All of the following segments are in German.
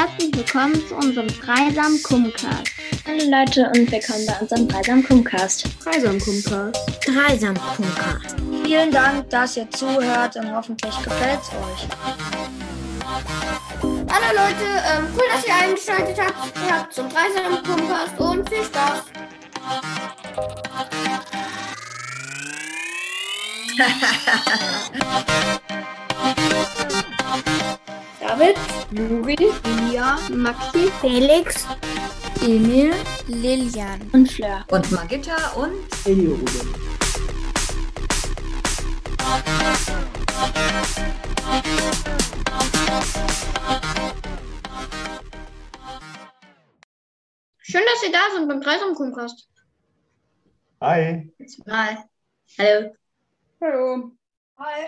Herzlich willkommen zu unserem Dreisam Kumcast. Hallo Leute und willkommen bei unserem Dreisam Kumcast. Dreisam Kumcast. Dreisam Kumcast. Vielen Dank, dass ihr zuhört und hoffentlich gefällt es euch. Hallo Leute, ähm, cool, dass ihr eingeschaltet habt. Ihr habt zum Dreisam Kumcast und viel Spaß. David, Juri, Elia, Maxi, Felix, Emil, Lilian und Fleur. Und Magitta und Elio-Ruben. Schön, dass ihr da sind beim Dreisam Kumcast. Hi. Mal. Hallo. Hallo. Hi.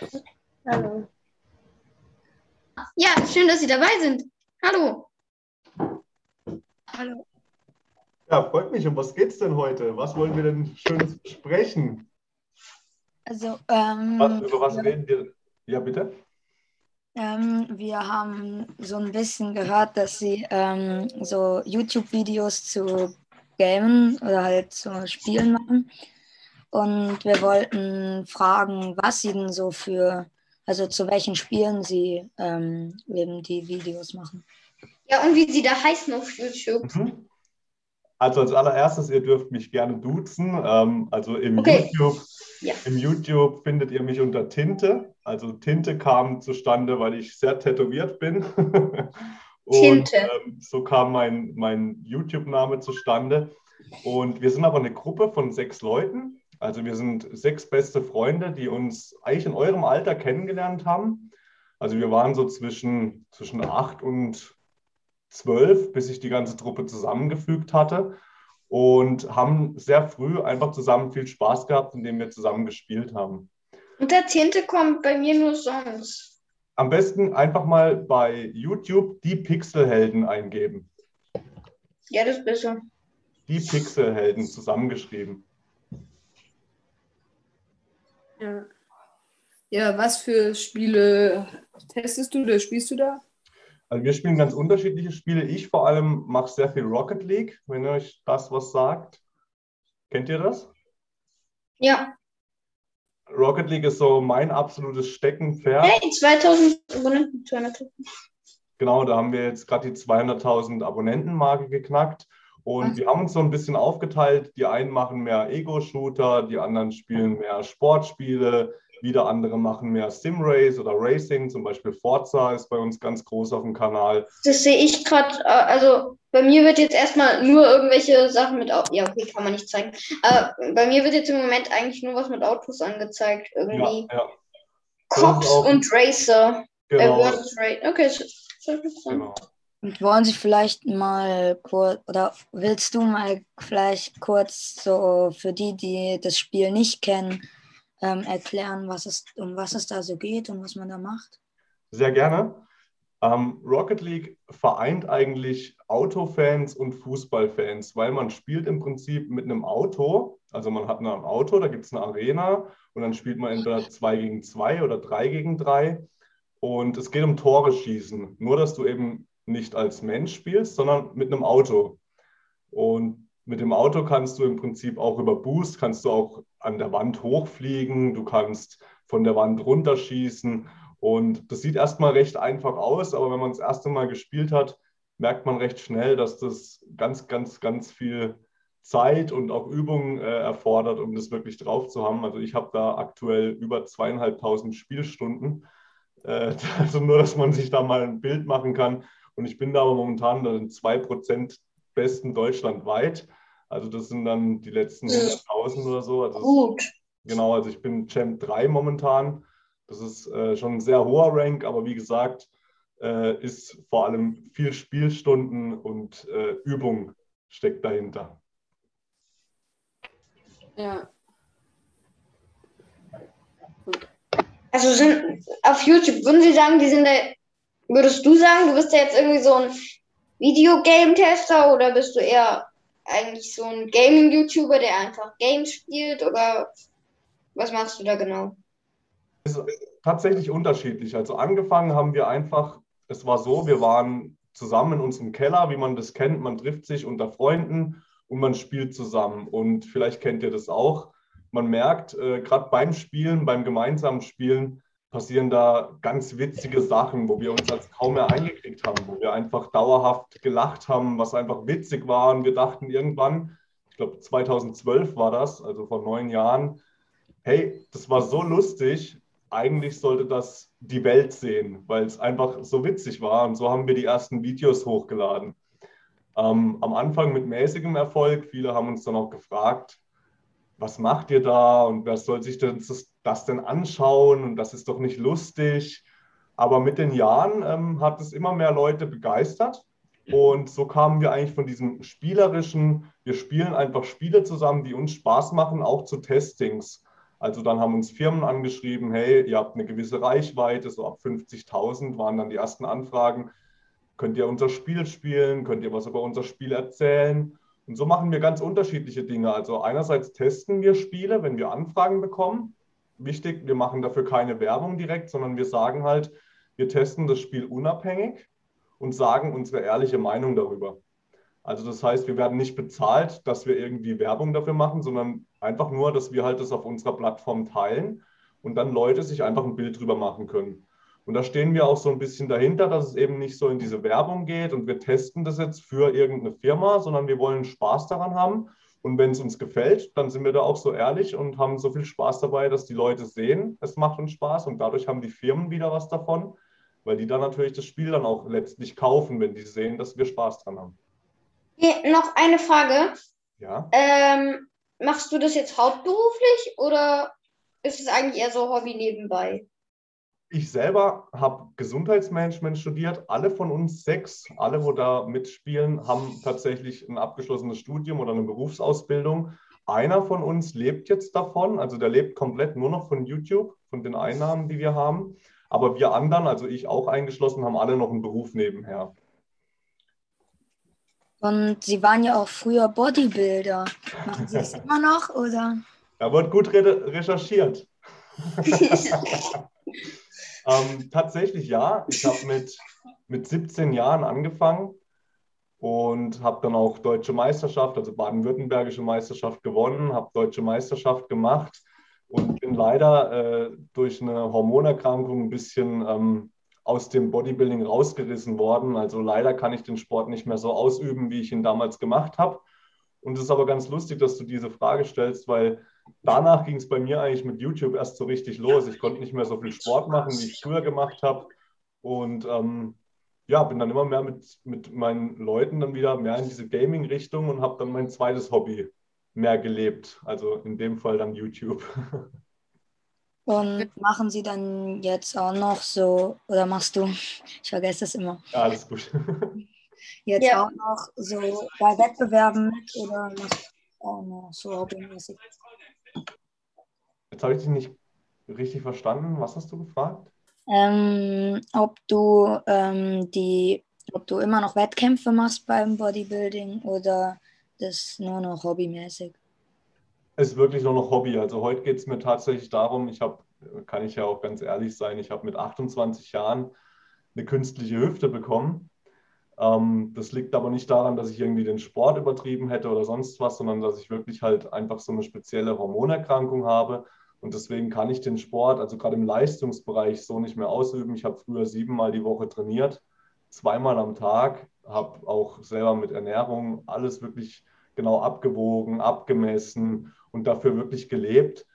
Hallo. Ja, schön, dass Sie dabei sind. Hallo. Hallo. Ja, freut mich. Um was geht's denn heute? Was wollen wir denn schön sprechen? Also, ähm, Was, über was reden wir? Ja, bitte? ähm, wir haben so ein bisschen gehört, dass sie ähm, so YouTube-Videos zu Gamen oder halt zu Spielen machen. Und wir wollten fragen, was sie denn so für, also zu welchen Spielen sie ähm, eben die Videos machen. Ja, und wie Sie da heißen auf YouTube. Mhm. Also als allererstes, ihr dürft mich gerne duzen. Ähm, also im Okay. YouTube, Ja. im YouTube findet ihr mich unter Tinte. Also Tinte kam zustande, weil ich sehr tätowiert bin. Und Tinte. ähm, so kam mein, mein YouTube-Name zustande. Und wir sind aber eine Gruppe von sechs Leuten. Also wir sind sechs beste Freunde, die uns eigentlich in eurem Alter kennengelernt haben. Also wir waren so zwischen, zwischen acht und zwölf, bis ich die ganze Truppe zusammengefügt hatte. Und haben sehr früh einfach zusammen viel Spaß gehabt, indem wir zusammen gespielt haben. Unter Tinte kommt bei mir nur Songs. Am besten einfach mal bei YouTube die Pixelhelden eingeben. Ja, das ist besser. Die Pixelhelden zusammengeschrieben. Ja. ja, was für Spiele testest du oder spielst du da? Also wir spielen ganz unterschiedliche Spiele. Ich vor allem mache sehr viel Rocket League, wenn euch das was sagt. Kennt ihr das? Ja. Rocket League ist so mein absolutes Steckenpferd. Hey, 2000 Abonnenten, 200. Genau, da haben wir jetzt gerade die 200.000 Abonnentenmarke geknackt. Und wir haben uns so ein bisschen aufgeteilt. Die einen machen mehr Ego-Shooter, die anderen spielen mehr Sportspiele, wieder andere machen mehr Sim-Race oder Racing. Zum Beispiel Forza ist bei uns ganz groß auf dem Kanal. Das sehe ich gerade, äh, also bei mir wird jetzt erstmal nur irgendwelche Sachen mit Autos, ja okay, kann man nicht zeigen, aber bei mir wird jetzt im Moment eigentlich nur was mit Autos angezeigt, Ja, irgendwie ja, Cops auch- und Racer, äh, genau. versus Ra- okay, genau. Und wollen Sie vielleicht mal kurz, oder willst du mal vielleicht kurz so für die, die das Spiel nicht kennen, ähm, erklären, was es, um was es da so geht und was man da macht? Sehr gerne. Ähm, Rocket League vereint eigentlich Autofans und Fußballfans, weil man spielt im Prinzip mit einem Auto. Also man hat ein Auto, da gibt es eine Arena und dann spielt man entweder 2 gegen 2 oder 3 gegen 3. Und es geht um Tore schießen. Nur, dass du eben nicht als Mensch spielst, sondern mit einem Auto. Und mit dem Auto kannst du im Prinzip auch über Boost, kannst du auch an der Wand hochfliegen, du kannst von der Wand runterschießen. Und das sieht erstmal recht einfach aus, aber wenn man das erste Mal gespielt hat, merkt man recht schnell, dass das ganz, ganz, ganz viel Zeit und auch Übung äh, erfordert, um das wirklich drauf zu haben. Also ich habe da aktuell über zweieinhalbtausend Spielstunden. Äh, also nur, dass man sich da mal ein Bild machen kann. Und ich bin da aber momentan in zwei Prozent besten deutschlandweit. Also das sind dann die letzten Ja. 100.000 oder so. Also Gut. Genau, also ich bin Champ 3 momentan. Das ist äh, schon ein sehr hoher Rank, aber wie gesagt, äh, ist vor allem viel Spielstunden und äh, Übung steckt dahinter. Ja. Also sind auf YouTube, würden Sie sagen, die sind da, würdest du sagen, du bist da jetzt irgendwie so ein Videogame-Tester oder bist du eher eigentlich so ein Gaming-YouTuber, der einfach Games spielt oder was machst du da genau? Ist tatsächlich unterschiedlich. Also angefangen haben wir einfach, es war so, wir waren zusammen in unserem Keller, wie man das kennt. Man trifft sich unter Freunden und man spielt zusammen. Und vielleicht kennt ihr das auch. Man merkt, äh, gerade beim Spielen, beim gemeinsamen Spielen, passieren da ganz witzige Sachen, wo wir uns als kaum mehr eingekriegt haben, wo wir einfach dauerhaft gelacht haben, was einfach witzig war. Und wir dachten irgendwann, ich glaube 2012 war das, also vor neun Jahren, hey, das war so lustig, eigentlich sollte das die Welt sehen, weil es einfach so witzig war. Und so haben wir die ersten Videos hochgeladen. Ähm, am Anfang mit mäßigem Erfolg. Viele haben uns dann auch gefragt, was macht ihr da und wer soll sich denn das, das denn anschauen und das ist doch nicht lustig. Aber mit den Jahren ähm, hat es immer mehr Leute begeistert. Und so kamen wir eigentlich von diesem spielerischen, wir spielen einfach Spiele zusammen, die uns Spaß machen, auch zu Testings. Also dann haben uns Firmen angeschrieben, hey, ihr habt eine gewisse Reichweite, so ab 50.000 waren dann die ersten Anfragen. Könnt ihr unser Spiel spielen? Könnt ihr was über unser Spiel erzählen? Und so machen wir ganz unterschiedliche Dinge. Also einerseits testen wir Spiele, wenn wir Anfragen bekommen. Wichtig, wir machen dafür keine Werbung direkt, sondern wir sagen halt, wir testen das Spiel unabhängig und sagen unsere ehrliche Meinung darüber. Also das heißt, wir werden nicht bezahlt, dass wir irgendwie Werbung dafür machen, sondern einfach nur, dass wir halt das auf unserer Plattform teilen und dann Leute sich einfach ein Bild drüber machen können. Und da stehen wir auch so ein bisschen dahinter, dass es eben nicht so in diese Werbung geht und wir testen das jetzt für irgendeine Firma, sondern wir wollen Spaß daran haben. Und wenn es uns gefällt, dann sind wir da auch so ehrlich und haben so viel Spaß dabei, dass die Leute sehen, es macht uns Spaß und dadurch haben die Firmen wieder was davon, weil die dann natürlich das Spiel dann auch letztlich kaufen, wenn die sehen, dass wir Spaß dran haben. Hier, noch eine Frage. Ja. Ähm, machst du das jetzt hauptberuflich oder ist es eigentlich eher so Hobby nebenbei? Ich selber habe Gesundheitsmanagement studiert. Alle von uns sechs, alle, wo da mitspielen, haben tatsächlich ein abgeschlossenes Studium oder eine Berufsausbildung. Einer von uns lebt jetzt davon, also der lebt komplett nur noch von YouTube, von den Einnahmen, die wir haben. Aber wir anderen, also ich auch eingeschlossen, haben alle noch einen Beruf nebenher. Und Sie waren ja auch früher Bodybuilder. Machen Sie das immer noch oder? Da wird gut re recherchiert. ähm, tatsächlich ja. Ich habe mit, mit 17 Jahren angefangen und habe dann auch deutsche Meisterschaft, also baden-württembergische Meisterschaft gewonnen, habe deutsche Meisterschaft gemacht und bin leider äh, durch eine Hormonerkrankung ein bisschen ähm, aus dem Bodybuilding rausgerissen worden. Also leider kann ich den Sport nicht mehr so ausüben, wie ich ihn damals gemacht habe. Und es ist aber ganz lustig, dass du diese Frage stellst, weil danach ging es bei mir eigentlich mit YouTube erst so richtig los. Ich konnte nicht mehr so viel Sport machen, wie ich früher gemacht habe. Und ähm, ja, bin dann immer mehr mit, mit meinen Leuten dann wieder mehr in diese Gaming-Richtung und habe dann mein zweites Hobby mehr gelebt. Also in dem Fall dann YouTube. Und machen Sie dann jetzt auch noch so, oder machst du, ich vergesse das immer. Ja, alles gut. Jetzt Ja. auch noch so bei Wettbewerben mit oder machst du auch noch so hobbymäßig? Jetzt habe ich dich nicht richtig verstanden. Was hast du gefragt? Ähm, ob du ähm, die, ob du immer noch Wettkämpfe machst beim Bodybuilding oder das nur noch hobbymäßig? ist wirklich nur noch Hobby. Also heute geht es mir tatsächlich darum, ich habe, kann ich ja auch ganz ehrlich sein, ich habe mit 28 Jahren eine künstliche Hüfte bekommen. Ähm, das liegt aber nicht daran, dass ich irgendwie den Sport übertrieben hätte oder sonst was, sondern dass ich wirklich halt einfach so eine spezielle Hormonerkrankung habe. Und deswegen kann ich den Sport, also gerade im Leistungsbereich, so nicht mehr ausüben. Ich habe früher siebenmal die Woche trainiert, zweimal am Tag, habe auch selber mit Ernährung alles wirklich genau abgewogen, abgemessen und dafür wirklich gelebt.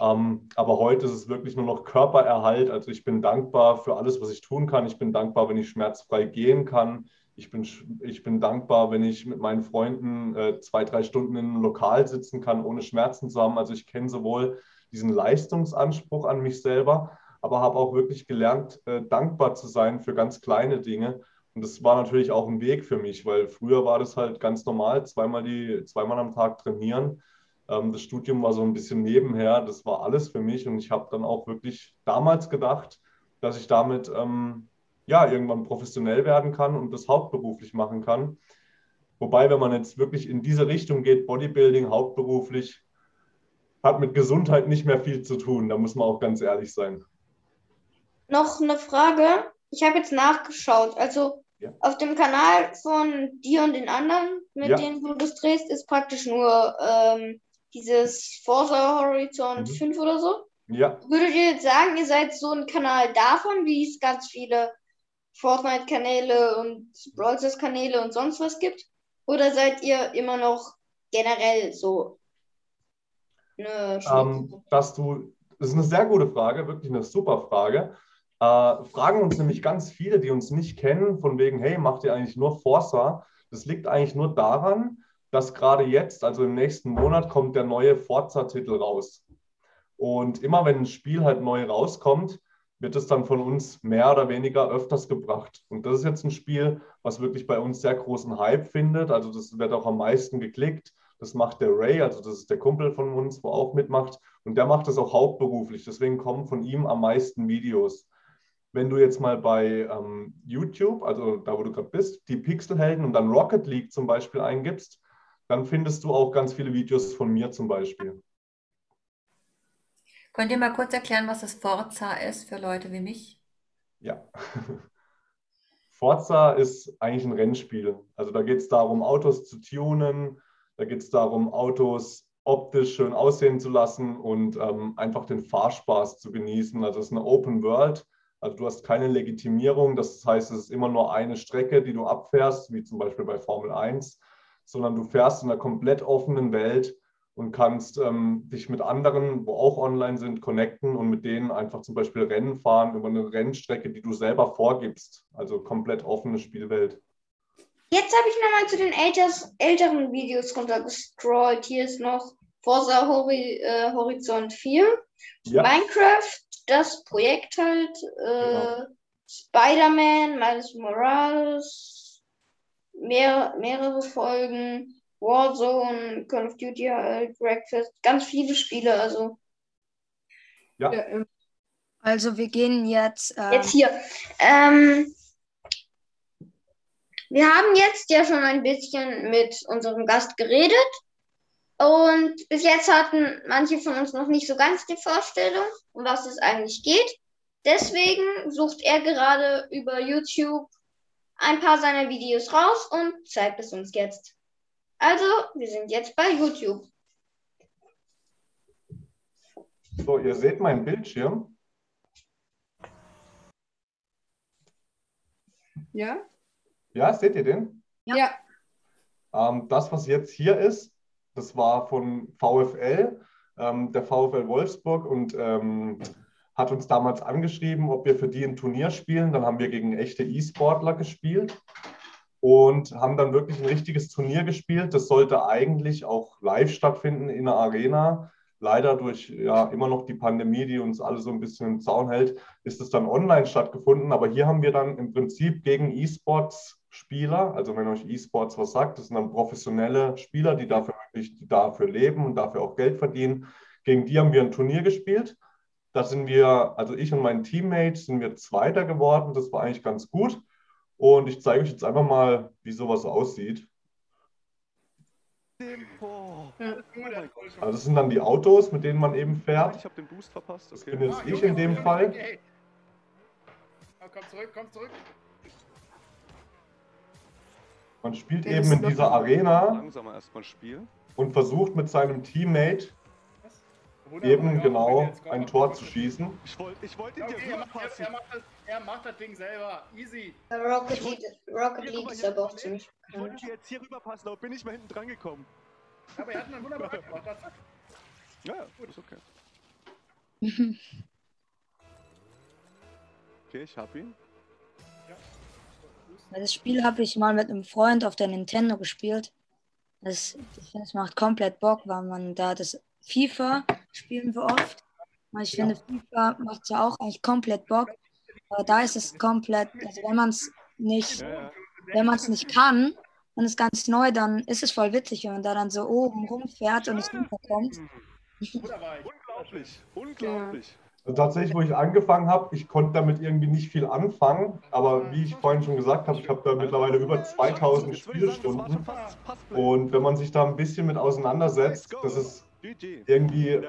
Ähm, aber heute ist es wirklich nur noch Körpererhalt. Also ich bin dankbar für alles, was ich tun kann. Ich bin dankbar, wenn ich schmerzfrei gehen kann. Ich bin, ich bin dankbar, wenn ich mit meinen Freunden äh, zwei, drei Stunden in einem Lokal sitzen kann, ohne Schmerzen zu haben. Also ich kenne sowohl diesen Leistungsanspruch an mich selber, aber habe auch wirklich gelernt, äh, dankbar zu sein für ganz kleine Dinge. Und das war natürlich auch ein Weg für mich, weil früher war das halt ganz normal, zweimal, die, zweimal am Tag trainieren. Ähm, das Studium war so ein bisschen nebenher, das war alles für mich. Und ich habe dann auch wirklich damals gedacht, dass ich damit ähm, ja irgendwann professionell werden kann und das hauptberuflich machen kann. Wobei, wenn man jetzt wirklich in diese Richtung geht, Bodybuilding hauptberuflich, hat mit Gesundheit nicht mehr viel zu tun. Da muss man auch ganz ehrlich sein. Noch eine Frage. Ich habe jetzt nachgeschaut. Also Ja. Auf dem Kanal von dir und den anderen, mit Ja. denen du das drehst, ist praktisch nur ähm, dieses Forza Horizon Mhm. 5 oder so. Ja, Würdet ihr jetzt sagen, ihr seid so ein Kanal davon, wie es ganz viele Fortnite-Kanäle und Brawl Stars-Kanäle und sonst was gibt? Oder seid ihr immer noch generell so eine ähm, dass du, das ist eine sehr gute Frage, wirklich eine super Frage. Äh, fragen uns nämlich ganz viele, die uns nicht kennen, von wegen, hey, macht ihr eigentlich nur Forza? Das liegt eigentlich nur daran, dass gerade jetzt, also im nächsten Monat, kommt der neue Forza-Titel raus. Und immer wenn ein Spiel halt neu rauskommt, wird es dann von uns mehr oder weniger öfters gebracht. Und das ist jetzt ein Spiel, was wirklich bei uns sehr großen Hype findet. Also das wird auch am meisten geklickt. Das macht der Ray, also das ist der Kumpel von uns, wo auch mitmacht. Und der macht das auch hauptberuflich. Deswegen kommen von ihm am meisten Videos. Wenn du jetzt mal bei ähm, YouTube, also da wo du gerade bist, die Pixelhelden und dann Rocket League zum Beispiel eingibst, dann findest du auch ganz viele Videos von mir zum Beispiel. Könnt ihr mal kurz erklären, was das Forza ist für Leute wie mich? Ja. Forza ist eigentlich ein Rennspiel. Also da geht es darum, Autos zu tunen, da geht es darum, Autos optisch schön aussehen zu lassen und ähm, einfach den Fahrspaß zu genießen. Also es ist eine Open World. Also du hast keine Legitimierung. Das heißt, es ist immer nur eine Strecke, die du abfährst, wie zum Beispiel bei Formel 1, sondern du fährst in einer komplett offenen Welt und kannst ähm, dich mit anderen, wo auch online sind, connecten und mit denen einfach zum Beispiel Rennen fahren über eine Rennstrecke, die du selber vorgibst. Also komplett offene Spielwelt. Jetzt habe ich nochmal zu den älters, älteren Videos runtergescrollt. Hier ist noch Forza Hori, äh, Horizont 4, Ja, Minecraft, das Projekt halt, äh, Genau. Spider-Man, Miles Morales, mehr, mehrere Folgen, Warzone, Call of Duty halt, Breakfast, ganz viele Spiele. Also Ja, ähm, Also wir gehen jetzt. ähm, jetzt hier. Ähm, wir haben jetzt ja schon ein bisschen mit unserem Gast geredet. Und bis jetzt hatten manche von uns noch nicht so ganz die Vorstellung, um was es eigentlich geht. Deswegen sucht er gerade über YouTube ein paar seiner Videos raus und zeigt es uns jetzt. Also, wir sind jetzt bei YouTube. so, ihr seht meinen Bildschirm. ja? Ja, seht ihr den? Ja. Ähm, das, was jetzt hier ist, das war von VfL, ähm, der VfL Wolfsburg und ähm, hat uns damals angeschrieben, ob wir für die ein Turnier spielen. Dann haben wir gegen echte E-Sportler gespielt und haben dann wirklich ein richtiges Turnier gespielt. Das sollte eigentlich auch live stattfinden in der Arena. Leider durch ja immer noch die Pandemie, die uns alle so ein bisschen im Zaun hält, ist es dann online stattgefunden. Aber hier haben wir dann im Prinzip gegen E-Sports-Spieler, also wenn euch E-Sports was sagt, das sind dann professionelle Spieler, die dafür wirklich die dafür leben und dafür auch Geld verdienen. Gegen die haben wir ein Turnier gespielt. Da sind wir, also ich und mein Teammate, sind wir Zweiter geworden. Das war eigentlich ganz gut. Und ich zeige euch jetzt einfach mal, wie sowas aussieht. Also das sind dann die Autos, mit denen man eben fährt. Ich habe den Boost verpasst. Das Okay. bin jetzt Ah, ich in dem Fall. Oh, komm zurück, komm zurück. Man spielt eben in dieser Arena und versucht mit seinem Teammate eben genau ein Tor zu schießen. Ich wollte ich wollt ihn dir okay, er macht, er, rüberpassen. er, macht das, er macht das Ding selber. Easy. Rocket League, Rocket League mal, ist aber auch ziemlich Ich wollte dir jetzt hier rüberpassen, aber bin nicht mehr hinten dran gekommen. Aber er hat einen wunderbaren gemacht. Zack. Ja, ja, ist okay. Okay, ich hab ihn. Das Spiel habe ich mal mit einem Freund auf der Nintendo gespielt. Das, ich finde, es macht komplett Bock, weil man da das FIFA spielen wir oft. Und ich finde, FIFA macht ja auch eigentlich komplett Bock. Aber da ist es komplett, also wenn man es nicht, wenn man es nicht kann, dann ist ganz neu, dann ist es voll witzig, wenn man da dann so oben rumfährt und nicht runterkommt. Unglaublich, unglaublich. Also tatsächlich, wo ich angefangen habe, ich konnte damit irgendwie nicht viel anfangen, aber wie ich vorhin schon gesagt habe, ich habe da mittlerweile über 2000 Jetzt würde ich sagen, das war schon Spielstunden. Und wenn man sich da ein bisschen mit auseinandersetzt, das ist. Irgendwie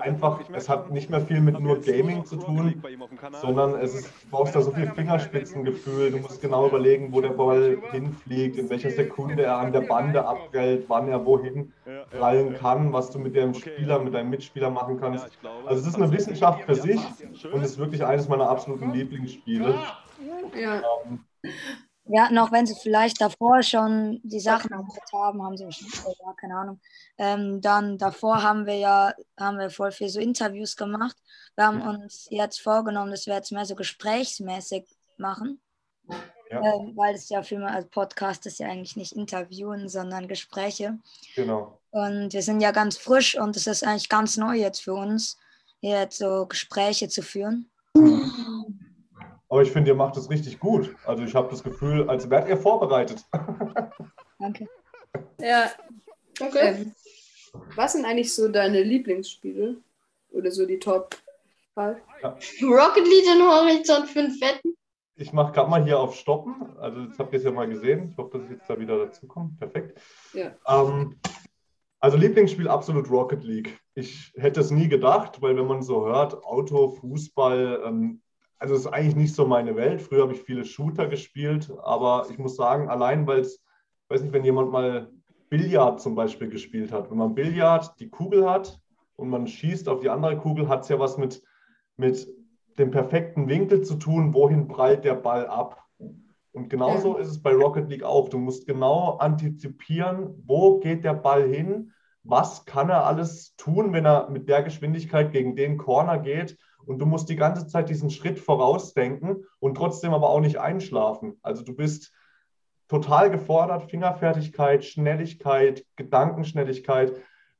einfach, es hat nicht mehr viel mit nur Gaming zu tun, sondern es ist, du brauchst da so viel Fingerspitzengefühl. Du musst genau überlegen, wo der Ball hinfliegt, in welcher Sekunde er an der Bande abprallt, wann er wohin prallen kann, was du mit dem Okay, Spieler, mit deinem Mitspieler machen kannst. Also es ist eine hat- Wissenschaft für sich und es ist wirklich eines meiner absoluten Lieblingsspiele. Ja. Ähm, Ja, und auch wenn sie vielleicht davor schon die Sachen erklärt haben, haben sie schon, ja, keine Ahnung. Ähm, dann davor haben wir ja, haben wir voll viel so Interviews gemacht. Wir haben uns jetzt vorgenommen, dass wir jetzt mehr so gesprächsmäßig machen. Ja. Ähm, weil es ja viel mehr als Podcast ist ja eigentlich nicht Interviewen, sondern Gespräche. Genau. Und wir sind ja ganz frisch und es ist eigentlich ganz neu jetzt für uns, hier jetzt so Gespräche zu führen. Aber ich finde, ihr macht es richtig gut. Also ich habe das Gefühl, als wärt ihr vorbereitet. Danke. Ja. Okay. Ähm, was sind eigentlich so deine Lieblingsspiele? Oder so die Top 5? Rocket League in Horizont 5 Wetten. Ich mache gerade mal hier auf Stoppen. Also jetzt habt ihr es ja mal gesehen. Ich hoffe, dass ich jetzt da wieder dazu komme. Perfekt. Ja. Ähm, also Lieblingsspiel absolut Rocket League. Ich hätte es nie gedacht, weil wenn man so hört, Auto, Fußball, ähm, also es ist eigentlich nicht so meine Welt. Früher habe ich viele Shooter gespielt, aber ich muss sagen, allein weil es, ich weiß nicht, wenn jemand mal Billard zum Beispiel gespielt hat. Wenn man Billard die Kugel hat und man schießt auf die andere Kugel, hat es ja was mit, mit dem perfekten Winkel zu tun, wohin prallt der Ball ab. Und genauso ist es bei Rocket League auch. Du musst genau antizipieren, wo geht der Ball hin, was kann er alles tun, wenn er mit der Geschwindigkeit gegen den Corner geht. Und du musst die ganze Zeit diesen Schritt vorausdenken und trotzdem aber auch nicht einschlafen. Also du bist total gefordert, Fingerfertigkeit, Schnelligkeit, Gedankenschnelligkeit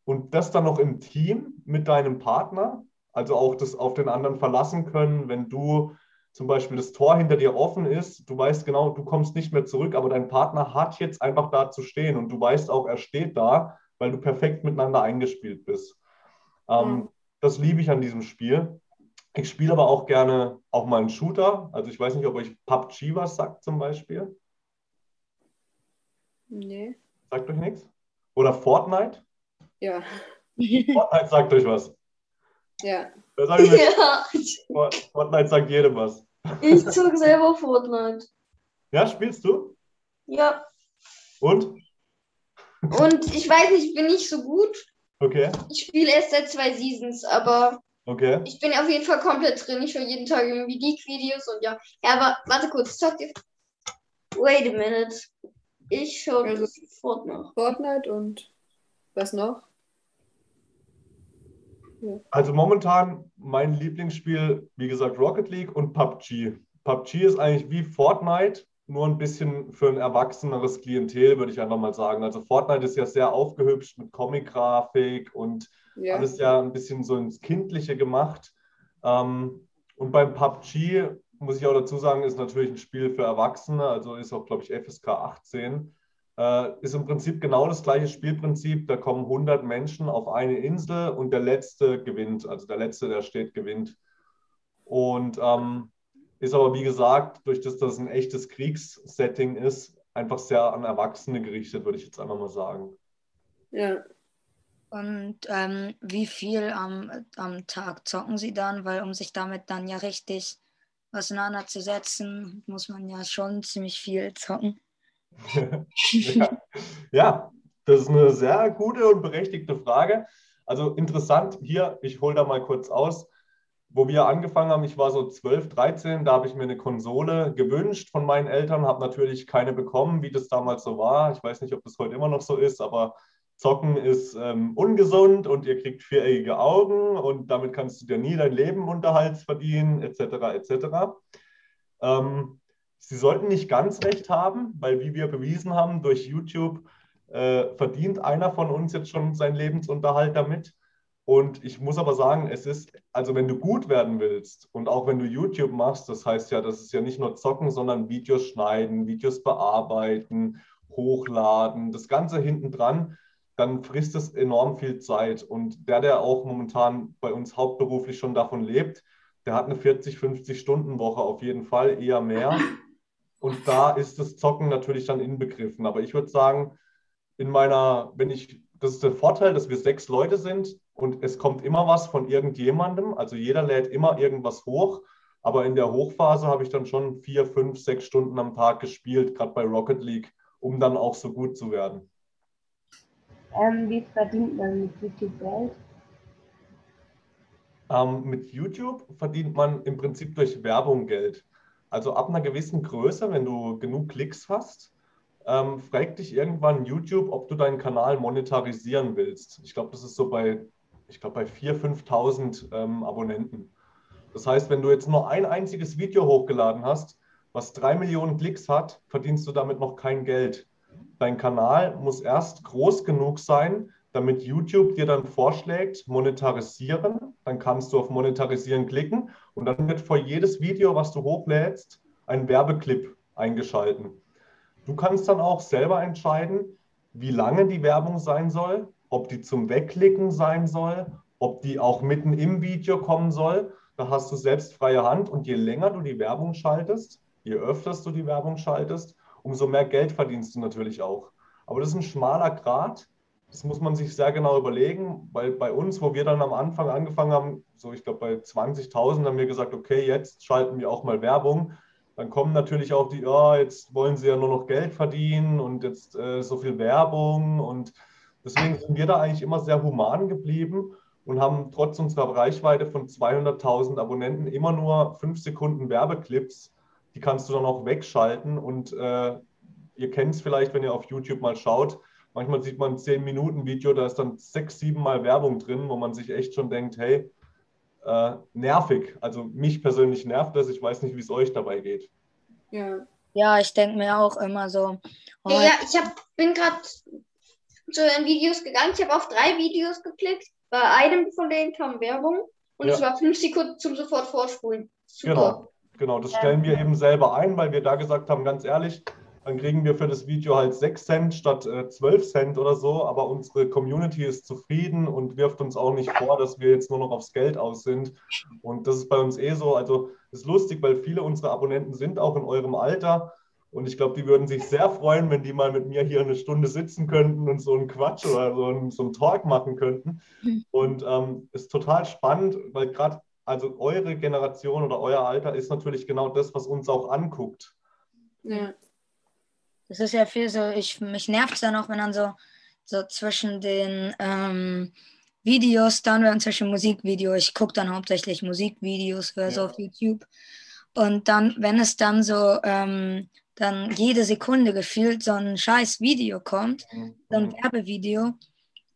und das dann noch im Team mit deinem Partner, also auch das auf den anderen verlassen können, wenn du zum Beispiel das Tor hinter dir offen ist, du weißt genau, du kommst nicht mehr zurück, aber dein Partner hat jetzt einfach da zu stehen und du weißt auch, er steht da, weil du perfekt miteinander eingespielt bist. Ähm, Mhm. Das liebe ich an diesem Spiel. Ich spiele aber auch gerne auch mal einen Shooter. Also ich weiß nicht, ob euch PUBG was sagt zum Beispiel. Nee. Sagt euch nichts? Oder Fortnite? Ja. Fortnite sagt euch was. Ja. Wer sagt Ja, Fort- Fortnite sagt jedem was. ich zog selber Fortnite. Ja, spielst du? Ja, Und? und ich weiß nicht, ich bin nicht so gut. Okay, Ich spiele erst seit zwei Seasons, aber okay. ich bin auf jeden Fall komplett drin. Ich höre jeden Tag irgendwie League-Videos und ja. Ja, aber warte kurz, zockt ihr. Wait a minute. Ich schaue Also- sofort nach. Fortnite und was noch? Also momentan mein Lieblingsspiel, wie gesagt, Rocket League und PUBG. PUBG ist eigentlich wie Fortnite, nur ein bisschen für ein erwachseneres Klientel, würde ich einfach mal sagen. Also Fortnite ist ja sehr aufgehübscht mit Comic-Grafik und Ja. alles ja ein bisschen so ins Kindliche gemacht. Ähm, und beim PUBG, muss ich auch dazu sagen, ist natürlich ein Spiel für Erwachsene, also ist auch, glaube ich, FSK 18. Äh, ist im Prinzip genau das gleiche Spielprinzip. Da kommen 100 Menschen auf eine Insel und der Letzte gewinnt. Also der Letzte, der steht, gewinnt. Und ähm, ist aber, wie gesagt, durch das, dass es ein echtes Kriegssetting ist, einfach sehr an Erwachsene gerichtet, würde ich jetzt einfach mal sagen. Ja. Und ähm, wie viel am, am Tag zocken Sie dann? Weil um sich damit dann ja richtig auseinanderzusetzen, muss man ja schon ziemlich viel zocken. ja. ja, das ist eine sehr gute und berechtigte Frage. Also interessant hier, ich hole da mal kurz aus, wo wir angefangen haben, ich war so 12, 13, da habe ich mir eine Konsole gewünscht von meinen Eltern, habe natürlich keine bekommen, wie das damals so war. Ich weiß nicht, ob das heute immer noch so ist, aber Zocken ist ähm, ungesund und ihr kriegt viereckige Augen und damit kannst du dir nie dein Leben Unterhalt verdienen, etc. etc. Ähm, Sie sollten nicht ganz recht haben, weil wie wir bewiesen haben durch YouTube, äh, verdient einer von uns jetzt schon seinen Lebensunterhalt damit. Und ich muss aber sagen, es ist, also wenn du gut werden willst und auch wenn du YouTube machst, das heißt ja, das ist ja nicht nur zocken, sondern Videos schneiden, Videos bearbeiten, hochladen, das Ganze hinten dran, dann frisst es enorm viel Zeit. Und der, der auch momentan bei uns hauptberuflich schon davon lebt, der hat eine 40, 50 Stunden Woche auf jeden Fall, eher mehr. Und da ist das Zocken natürlich dann inbegriffen. Aber ich würde sagen, in meiner, wenn ich, das ist der Vorteil, dass wir sechs Leute sind, und es kommt immer was von irgendjemandem. Also jeder lädt immer irgendwas hoch. Aber in der Hochphase habe ich dann schon vier, fünf, sechs Stunden am Tag gespielt, gerade bei Rocket League, um dann auch so gut zu werden. Ähm, wie verdient man mit YouTube Geld? Ähm, mit YouTube verdient man im Prinzip durch Werbung Geld. Also ab einer gewissen Größe, wenn du genug Klicks hast, ähm, fragt dich irgendwann YouTube, ob du deinen Kanal monetarisieren willst. Ich glaube, das ist so bei, ich glaube, bei 4.000, 5.000 ähm, Abonnenten. Das heißt, wenn du jetzt nur ein einziges Video hochgeladen hast, was drei Millionen Klicks hat, verdienst du damit noch kein Geld. Dein Kanal muss erst groß genug sein, damit YouTube dir dann vorschlägt, monetarisieren. Dann kannst du auf Monetarisieren klicken und dann wird vor jedes Video, was du hochlädst, ein Werbeclip eingeschalten. Du kannst dann auch selber entscheiden, wie lange die Werbung sein soll, ob die zum Wegklicken sein soll, ob die auch mitten im Video kommen soll. Da hast du selbst freie Hand und je länger du die Werbung schaltest, je öfter du die Werbung schaltest, umso mehr Geld verdienst du natürlich auch. Aber das ist ein schmaler Grad, das muss man sich sehr genau überlegen, weil bei uns, wo wir dann am Anfang angefangen haben, so ich glaube bei 20.000 haben wir gesagt, okay, jetzt schalten wir auch mal Werbung. Dann kommen natürlich auch die, oh, jetzt wollen sie ja nur noch Geld verdienen und jetzt äh, so viel Werbung. Und deswegen sind wir da eigentlich immer sehr human geblieben und haben trotz unserer Reichweite von 200.000 Abonnenten immer nur fünf Sekunden Werbeclips. Die kannst du dann auch wegschalten und äh, ihr kennt es vielleicht, wenn ihr auf YouTube mal schaut Manchmal sieht man ein 10-Minuten-Video, da ist dann sechs, sieben Mal Werbung drin, wo man sich echt schon denkt, hey, äh, nervig. Also mich persönlich nervt das. Ich weiß nicht, wie es euch dabei geht. Ja, ja ich denke mir auch immer so. Oh, ja, ja, ich hab, bin gerade zu den Videos gegangen. Ich habe auf drei Videos geklickt. Bei einem von denen kam Werbung und ja. es war fünf Sekunden zum sofort vorspulen. Super. Genau, genau. Das stellen wir eben selber ein, weil wir da gesagt haben, ganz ehrlich, dann kriegen wir für das Video halt 6 Cent statt äh, 12 Cent oder so. Aber unsere Community ist zufrieden und wirft uns auch nicht vor, dass wir jetzt nur noch aufs Geld aus sind. Und das ist bei uns eh so. Also ist lustig, weil viele unserer Abonnenten sind auch in eurem Alter. Und ich glaube, die würden sich sehr freuen, wenn die mal mit mir hier eine Stunde sitzen könnten und so einen Quatsch oder so einen, so einen Talk machen könnten. Und ähm, ist total spannend, weil gerade also eure Generation oder euer Alter ist natürlich genau das, was uns auch anguckt. Ja. Das ist ja viel so, ich, mich nervt es dann auch, wenn dann so, so zwischen den ähm, Videos, dann werden zwischen Musikvideos, ich gucke dann hauptsächlich Musikvideos oder ja. so auf YouTube. Und dann, wenn es dann so, ähm, dann jede Sekunde gefühlt so ein scheiß Video kommt, so ein mhm. Werbevideo,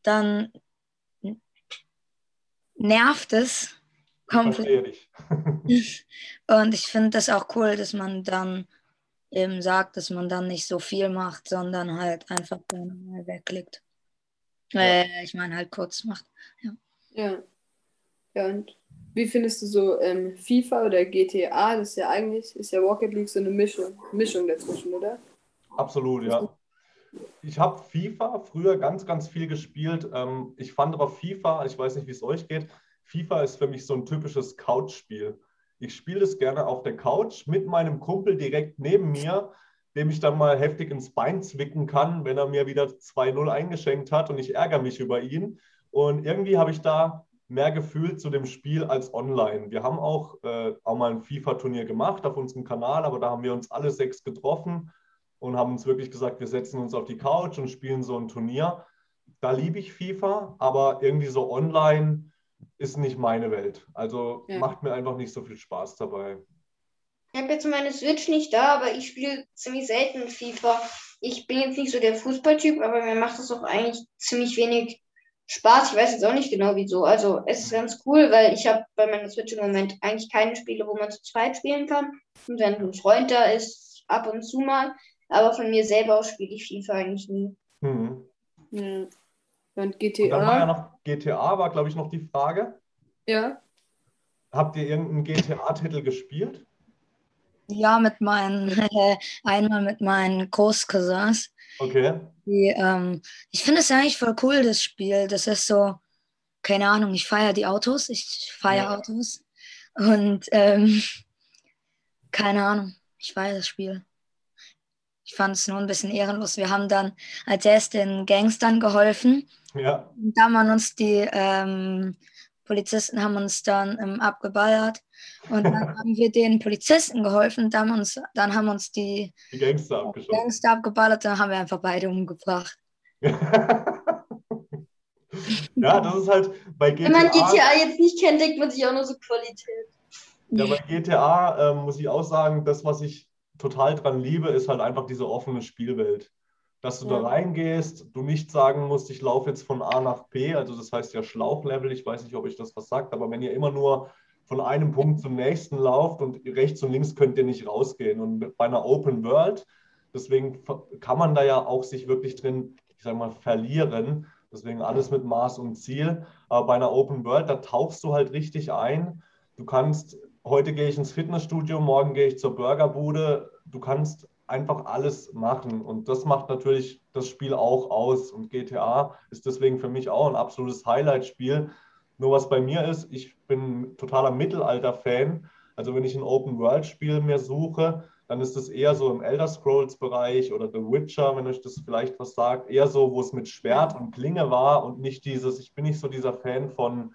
dann nervt es komplett. Und ich finde das auch cool, dass man dann eben sagt, dass man dann nicht so viel macht, sondern halt einfach dann mal wegklickt. Ja. Äh, ich meine halt kurz macht. Ja. ja. Ja, und wie findest du so ähm, FIFA oder GTA? Das ist ja eigentlich, ist ja Rocket League so eine Mischung, Mischung dazwischen, oder? Absolut, ja. Ich habe FIFA früher ganz, ganz viel gespielt. Ähm, ich fand aber FIFA, ich weiß nicht, wie es euch geht, FIFA ist für mich so ein typisches Couchspiel. Ich spiele das gerne auf der Couch mit meinem Kumpel direkt neben mir, dem ich dann mal heftig ins Bein zwicken kann, wenn er mir wieder 2-0 eingeschenkt hat und ich ärgere mich über ihn. Und irgendwie habe ich da mehr Gefühl zu dem Spiel als online. Wir haben auch, äh, auch mal ein FIFA-Turnier gemacht auf unserem Kanal, aber da haben wir uns alle sechs getroffen und haben uns wirklich gesagt, wir setzen uns auf die Couch und spielen so ein Turnier. Da liebe ich FIFA, aber irgendwie so online ist nicht meine Welt. Also ja. macht mir einfach nicht so viel Spaß dabei. Ich habe jetzt meine Switch nicht da, aber ich spiele ziemlich selten FIFA. Ich bin jetzt nicht so der Fußballtyp, aber mir macht das auch eigentlich ziemlich wenig Spaß. Ich weiß jetzt auch nicht genau wieso. Also es ist ganz cool, weil ich habe bei meiner Switch im Moment eigentlich keine Spiele, wo man zu zweit spielen kann. Und wenn ein Freund da ist, ab und zu mal. Aber von mir selber aus spiele ich FIFA eigentlich nie. Mhm. Ja. Und GTA. Und dann war ja noch GTA, war glaube ich noch die Frage. Ja. Habt ihr irgendeinen GTA-Titel gespielt? Ja, mit meinen, äh, einmal mit meinen Großcousins. Okay. Die, ähm, ich finde es eigentlich voll cool, das Spiel. Das ist so, keine Ahnung, ich feiere die Autos, ich feiere ja. Autos. Und ähm, keine Ahnung, ich feiere das Spiel. Ich fand es nur ein bisschen ehrenlos. Wir haben dann als erst den Gangstern geholfen Ja, Und da haben uns die ähm, Polizisten haben uns dann ähm, abgeballert und dann haben wir den Polizisten geholfen. Dann haben uns, dann haben uns die die Gangster abgeschossen. Gangster abgeballert, dann haben wir einfach beide umgebracht. Ja, das ist halt bei Wenn man GTA. GTA jetzt nicht kennt, denkt man sich auch nur so Qualität. Ja, bei GTA ähm, muss ich auch sagen, das, was ich total dran liebe, ist halt einfach diese offene Spielwelt. Dass du da Ja. reingehst, du nicht sagen musst, ich laufe jetzt von A nach B, also das heißt ja Schlauchlevel, ich weiß nicht, ob ich das was sagt, aber wenn ihr immer nur von einem Punkt zum nächsten lauft und rechts und links könnt ihr nicht rausgehen. Und bei einer Open World, deswegen kann man da ja auch sich wirklich drin, ich sag mal, verlieren. Deswegen alles mit Maß und Ziel. Aber bei einer Open World, da tauchst du halt richtig ein. Du kannst, heute gehe ich ins Fitnessstudio, morgen gehe ich zur Burgerbude. Du kannst einfach alles machen. Und das macht natürlich das Spiel auch aus. Und GTA ist deswegen für mich auch ein absolutes Highlight-Spiel. Nur was bei mir ist, ich bin totaler Mittelalter-Fan. Also wenn ich ein Open-World-Spiel mir suche, dann ist es eher so im Elder Scrolls-Bereich oder The Witcher, wenn euch das vielleicht was sagt, eher so, wo es mit Schwert und Klinge war und nicht dieses, ich bin nicht so dieser Fan von,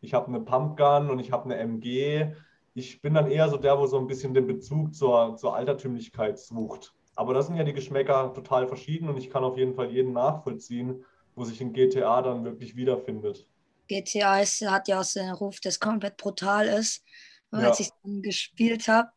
ich habe eine Pumpgun und ich habe eine MG. Ich bin dann eher so der, wo so ein bisschen den Bezug zur, zur Altertümlichkeit sucht. Aber das sind ja die Geschmäcker total verschieden und ich kann auf jeden Fall jeden nachvollziehen, wo sich in GTA dann wirklich wiederfindet. GTA ist, hat ja auch so einen Ruf, das komplett brutal ist. Und Ja. als ich dann gespielt habe,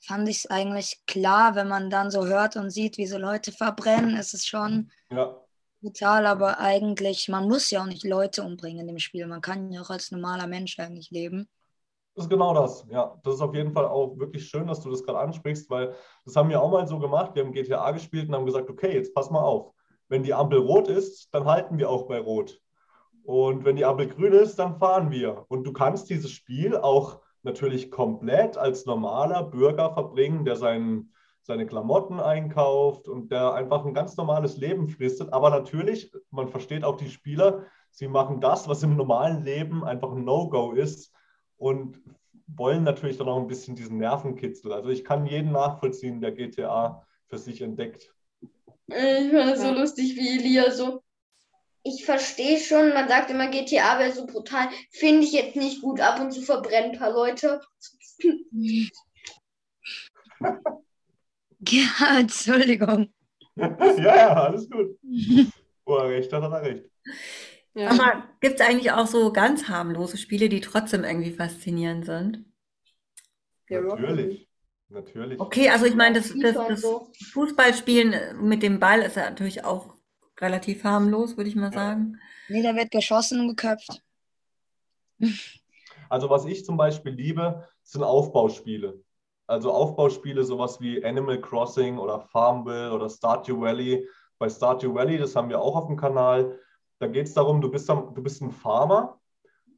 fand ich es eigentlich klar, wenn man dann so hört und sieht, wie so Leute verbrennen, ist es schon Ja, brutal, aber eigentlich, man muss ja auch nicht Leute umbringen in dem Spiel. Man kann ja auch als normaler Mensch eigentlich leben. Das ist genau das. Ja, das ist auf jeden Fall auch wirklich schön, dass du das gerade ansprichst, weil das haben wir auch mal so gemacht. Wir haben GTA gespielt und haben gesagt, okay, jetzt pass mal auf. Wenn die Ampel rot ist, dann halten wir auch bei rot. Und wenn die Ampel grün ist, dann fahren wir. Und du kannst dieses Spiel auch natürlich komplett als normaler Bürger verbringen, der sein, seine Klamotten einkauft und der einfach ein ganz normales Leben fristet. Aber natürlich, man versteht auch die Spieler, sie machen das, was im normalen Leben einfach ein No-Go ist und wollen natürlich dann auch ein bisschen diesen Nervenkitzel. Also ich kann jeden nachvollziehen, der GTA für sich entdeckt. Ich fand das so Ja. lustig, wie Elia so. Ich verstehe schon, man sagt immer, GTA wäre so brutal. Finde ich jetzt nicht gut. Ab und zu verbrennen ein paar Leute. Ja, Entschuldigung. ja, ja, alles gut. Wo er recht hat, hat er recht. Ja. Aber gibt es eigentlich auch so ganz harmlose Spiele, die trotzdem irgendwie faszinierend sind? Ja. Natürlich. Natürlich. Okay, also ich meine, das, das, das. Fußballspielen mit dem Ball ist ja natürlich auch relativ harmlos, würde ich mal sagen. Nee, da wird geschossen und geköpft. Also was ich zum Beispiel liebe, sind Aufbauspiele. Also Aufbauspiele, sowas wie Animal Crossing oder Farmville oder Stardew Valley. Bei Stardew Valley, das haben wir auch auf dem Kanal, da geht es darum, du bist, am- du bist ein Farmer,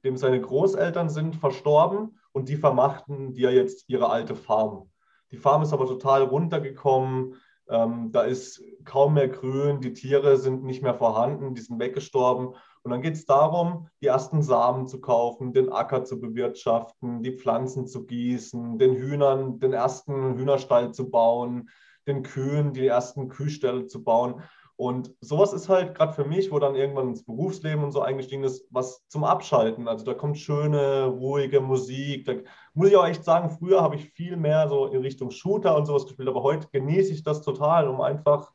dem seine Großeltern sind verstorben und die vermachten dir jetzt ihre alte Farm. Die Farm ist aber total runtergekommen, ähm, da ist kaum mehr Grün, die Tiere sind nicht mehr vorhanden, die sind weggestorben. Und dann geht es darum, die ersten Samen zu kaufen, den Acker zu bewirtschaften, die Pflanzen zu gießen, den Hühnern den ersten Hühnerstall zu bauen, den Kühen die ersten Kühställe zu bauen. Und sowas ist halt gerade für mich, wo dann irgendwann ins Berufsleben und so eingestiegen ist, was zum Abschalten. Also da kommt schöne, ruhige Musik. Da muss ich auch echt sagen, früher habe ich viel mehr so in Richtung Shooter und sowas gespielt, aber heute genieße ich das total, um einfach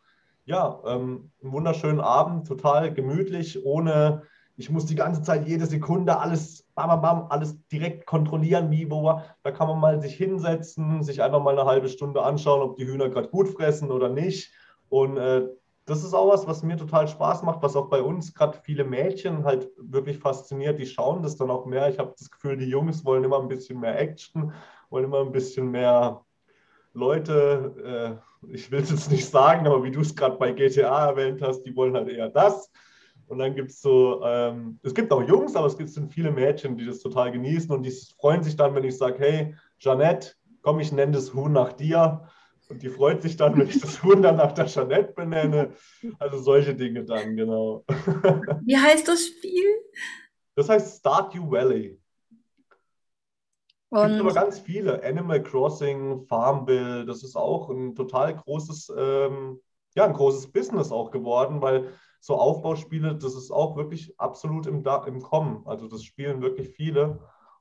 ja, ähm, einen wunderschönen Abend, total gemütlich, ohne, ich muss die ganze Zeit jede Sekunde alles, bam, bam, alles direkt kontrollieren, wie, wo. Da kann man mal sich hinsetzen, sich einfach mal eine halbe Stunde anschauen, ob die Hühner gerade gut fressen oder nicht. Und äh, das ist auch was, was mir total Spaß macht, was auch bei uns gerade viele Mädchen halt wirklich fasziniert. Die schauen das dann auch mehr. Ich habe das Gefühl, die Jungs wollen immer ein bisschen mehr Action, wollen immer ein bisschen mehr Leute, äh, ich will es jetzt nicht sagen, aber wie du es gerade bei GTA erwähnt hast, die wollen halt eher das. Und dann gibt es so, ähm, es gibt auch Jungs, aber es gibt viele Mädchen, die das total genießen und die freuen sich dann, wenn ich sage, hey, Jeanette, komm, ich nenne das Huhn nach dir. Und die freut sich dann, wenn ich das Huhn dann nach der Jeanette benenne. Also solche Dinge dann, genau. Wie heißt das Spiel? Das heißt Stardew Valley. Es gibt aber ganz viele. Animal Crossing, Farmville, das ist auch ein total großes, ähm, ja, ein großes Business auch geworden, weil so Aufbauspiele, das ist auch wirklich absolut im, im Kommen. Also das spielen wirklich viele.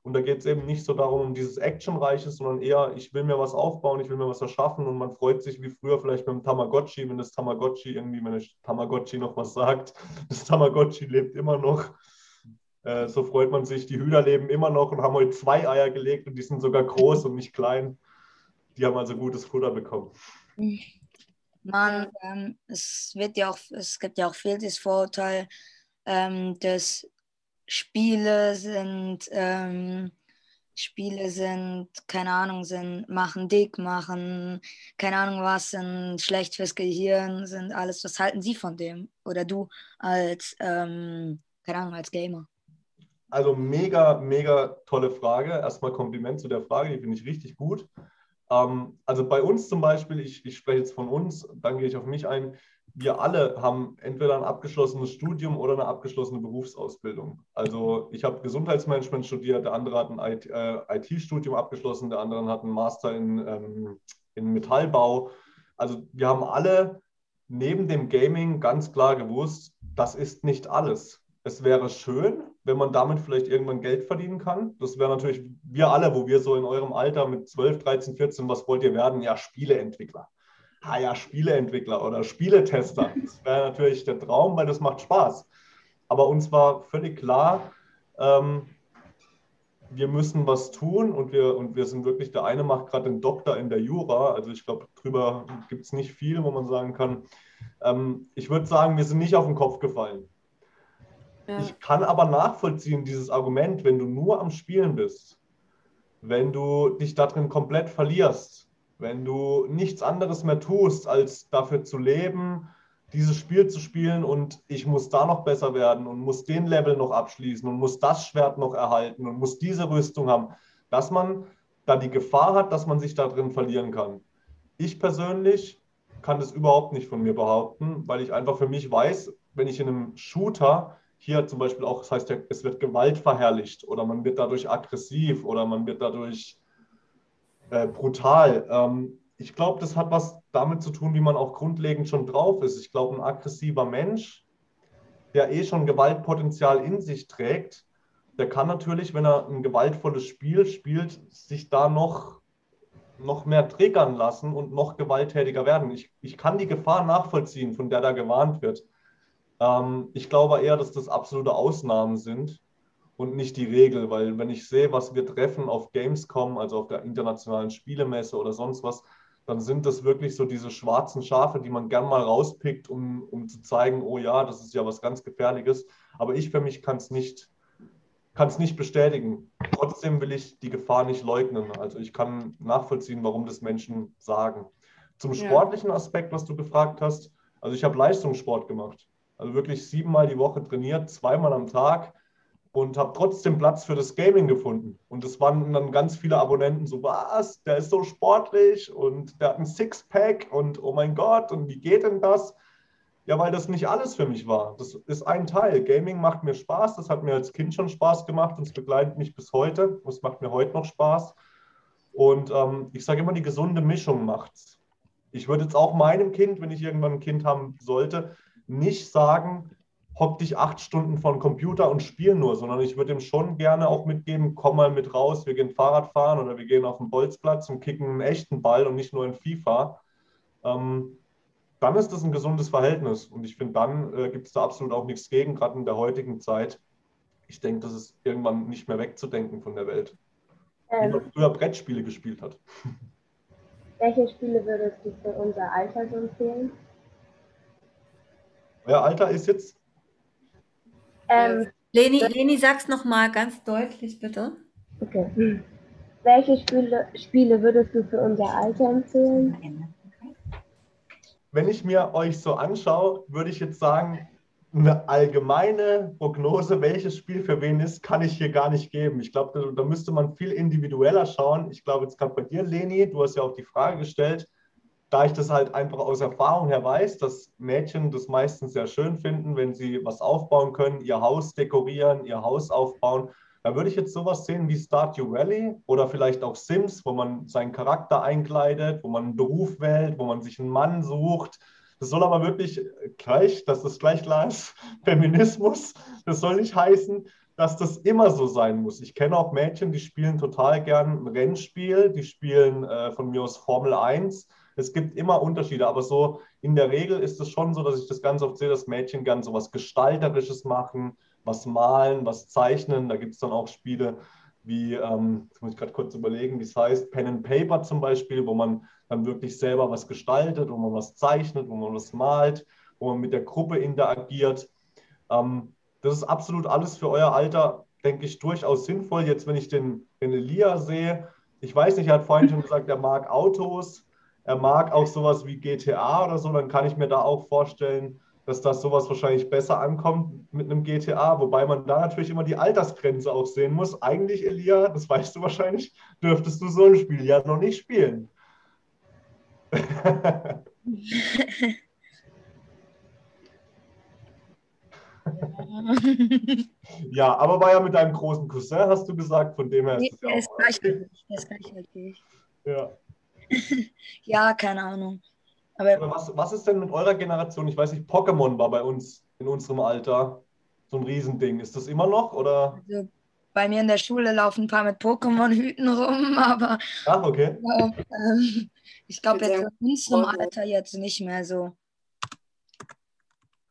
Und da geht es eben nicht so darum, um dieses Actionreiche, sondern eher, ich will mir was aufbauen, ich will mir was erschaffen und man freut sich wie früher vielleicht dem Tamagotchi, wenn das Tamagotchi irgendwie, wenn das Tamagotchi noch was sagt. Das Tamagotchi lebt immer noch. Äh, so freut man sich. Die Hühner leben immer noch und haben heute zwei Eier gelegt und die sind sogar groß und nicht klein. Die haben also gutes Futter bekommen. Man, ähm, es wird ja auch, es gibt ja auch viel das Vorurteil, ähm, dass Spiele sind, ähm, Spiele sind, keine Ahnung, sind, machen dick, machen, keine Ahnung was, sind schlecht fürs Gehirn, sind alles. Was halten Sie von dem? Oder du als, ähm, keine Ahnung, als Gamer? Also mega, mega tolle Frage. Erstmal Kompliment zu der Frage, die finde ich richtig gut. Ähm, also bei uns zum Beispiel, ich, ich spreche jetzt von uns, dann gehe ich auf mich ein. Wir alle haben entweder ein abgeschlossenes Studium oder eine abgeschlossene Berufsausbildung. Also ich habe Gesundheitsmanagement studiert, der andere hat ein IT, äh, IT-Studium abgeschlossen, der andere hat einen Master in, ähm, in Metallbau. Also wir haben alle neben dem Gaming ganz klar gewusst, das ist nicht alles. Es wäre schön, wenn man damit vielleicht irgendwann Geld verdienen kann. Das wäre natürlich wir alle, wo wir so in eurem Alter mit 12, 13, 14, was wollt ihr werden? Ja, Spieleentwickler. Ah ja, Spieleentwickler oder Spieletester. Das wäre natürlich der Traum, weil das macht Spaß. Aber uns war völlig klar, ähm, wir müssen was tun und wir, und wir sind wirklich, der eine macht gerade den Doktor in der Jura. Also ich glaube, drüber gibt es nicht viel, wo man sagen kann. Ähm, ich würde sagen, wir sind nicht auf den Kopf gefallen. Ja. Ich kann aber nachvollziehen, dieses Argument, wenn du nur am Spielen bist, wenn du dich darin komplett verlierst, wenn du nichts anderes mehr tust, als dafür zu leben, dieses Spiel zu spielen und ich muss da noch besser werden und muss den Level noch abschließen und muss das Schwert noch erhalten und muss diese Rüstung haben, dass man da die Gefahr hat, dass man sich da drin verlieren kann. Ich persönlich kann das überhaupt nicht von mir behaupten, weil ich einfach für mich weiß, wenn ich in einem Shooter hier zum Beispiel auch, das heißt es wird Gewalt verherrlicht oder man wird dadurch aggressiv oder man wird dadurch äh, brutal. Ähm, ich glaube, das hat was damit zu tun, wie man auch grundlegend schon drauf ist. Ich glaube, ein aggressiver Mensch, der eh schon Gewaltpotenzial in sich trägt, der kann natürlich, wenn er ein gewaltvolles Spiel spielt, sich da noch, noch mehr triggern lassen und noch gewalttätiger werden. Ich, ich kann die Gefahr nachvollziehen, von der da gewarnt wird. Ähm, ich glaube eher, dass das absolute Ausnahmen sind und nicht die Regel, weil wenn ich sehe, was wir treffen auf Gamescom, also auf der internationalen Spielemesse oder sonst was, dann sind das wirklich so diese schwarzen Schafe, die man gern mal rauspickt, um, um zu zeigen, oh ja, das ist ja was ganz Gefährliches. Aber ich für mich kann es nicht, kann's nicht bestätigen. Trotzdem will ich die Gefahr nicht leugnen. Also ich kann nachvollziehen, warum das Menschen sagen. Zum sportlichen Aspekt, was du gefragt hast, also ich habe Leistungssport gemacht. Also wirklich siebenmal die Woche trainiert, zweimal am Tag und habe trotzdem Platz für das Gaming gefunden. Und es waren dann ganz viele Abonnenten so, was, der ist so sportlich und der hat ein Sixpack und oh mein Gott, und wie geht denn das? Ja, weil das nicht alles für mich war. Das ist ein Teil. Gaming macht mir Spaß, das hat mir als Kind schon Spaß gemacht und es begleitet mich bis heute. Es macht mir heute noch Spaß. Und ähm, ich sage immer, die gesunde Mischung macht's. Ich würde jetzt auch meinem Kind, wenn ich irgendwann ein Kind haben sollte, nicht sagen, hock dich acht Stunden vor den Computer und spiel nur, sondern ich würde ihm schon gerne auch mitgeben, komm mal mit raus, wir gehen Fahrrad fahren oder wir gehen auf den Bolzplatz und kicken einen echten Ball und nicht nur in FIFA. Ähm, dann ist das ein gesundes Verhältnis und ich finde, dann äh, gibt es da absolut auch nichts gegen, gerade in der heutigen Zeit. Ich denke, das ist irgendwann nicht mehr wegzudenken von der Welt. Wie Ähm, man früher Brettspiele gespielt hat. welche Spiele würdest du für unser Alter so empfehlen? Euer Alter ist jetzt Ähm, Leni, Leni, sag's nochmal ganz deutlich, bitte. okay. Welche Spiele, Spiele würdest du für unser Alter empfehlen? wenn ich mir euch so anschaue, würde ich jetzt sagen, eine allgemeine Prognose, welches Spiel für wen ist, kann ich hier gar nicht geben. Ich glaube, da, da müsste man viel individueller schauen. Ich glaube, jetzt gerade bei dir, Leni, du hast ja auch die Frage gestellt, da ich das halt einfach aus Erfahrung her weiß, dass Mädchen das meistens sehr schön finden, wenn sie was aufbauen können, ihr Haus dekorieren, ihr Haus aufbauen. Da würde ich jetzt sowas sehen wie Stardew Valley oder vielleicht auch Sims, wo man seinen Charakter einkleidet, wo man einen Beruf wählt, wo man sich einen Mann sucht, Das soll aber wirklich gleich, dass das gleich klar ist, Feminismus, das soll nicht heißen, dass das immer so sein muss. Ich kenne auch Mädchen, die spielen total gern ein Rennspiel, die spielen äh, von mir aus Formel 1. Es gibt immer Unterschiede, aber so in der Regel ist es schon so, dass ich das ganz oft sehe, dass Mädchen gern so was Gestalterisches machen, was malen, was zeichnen. Da gibt es dann auch Spiele wie, ähm, jetzt muss ich gerade kurz überlegen, wie es heißt, Pen and Paper zum Beispiel, wo man dann wirklich selber was gestaltet, wo man was zeichnet, wo man was malt, wo man mit der Gruppe interagiert. Ähm, das ist absolut alles für euer Alter, denke ich, durchaus sinnvoll. Jetzt, wenn ich den, den Elia sehe, ich weiß nicht, er hat vorhin schon gesagt, er mag Autos, er mag auch sowas wie GTA oder so, dann kann ich mir da auch vorstellen, dass das sowas wahrscheinlich besser ankommt mit einem GTA, wobei man da natürlich immer die Altersgrenze auch sehen muss. Eigentlich, Elia, das weißt du wahrscheinlich, dürftest du so ein Spiel ja noch nicht spielen. ja, aber war ja mit deinem großen Cousin, hast du gesagt, von dem her Nee, ist es ja der ist auch. gleich alt wie ich, der ist gleich alt wie ich. Ja. Ja, keine Ahnung. Aber was, was ist denn mit eurer Generation? Ich weiß nicht, Pokémon war bei uns in unserem Alter so ein Riesending. Ist das immer noch oder? also, bei mir in der Schule laufen ein paar mit Pokémon-Hüten rum, aber Ach, okay. glaub, ähm, ich glaube jetzt in unserem. Alter jetzt nicht mehr so.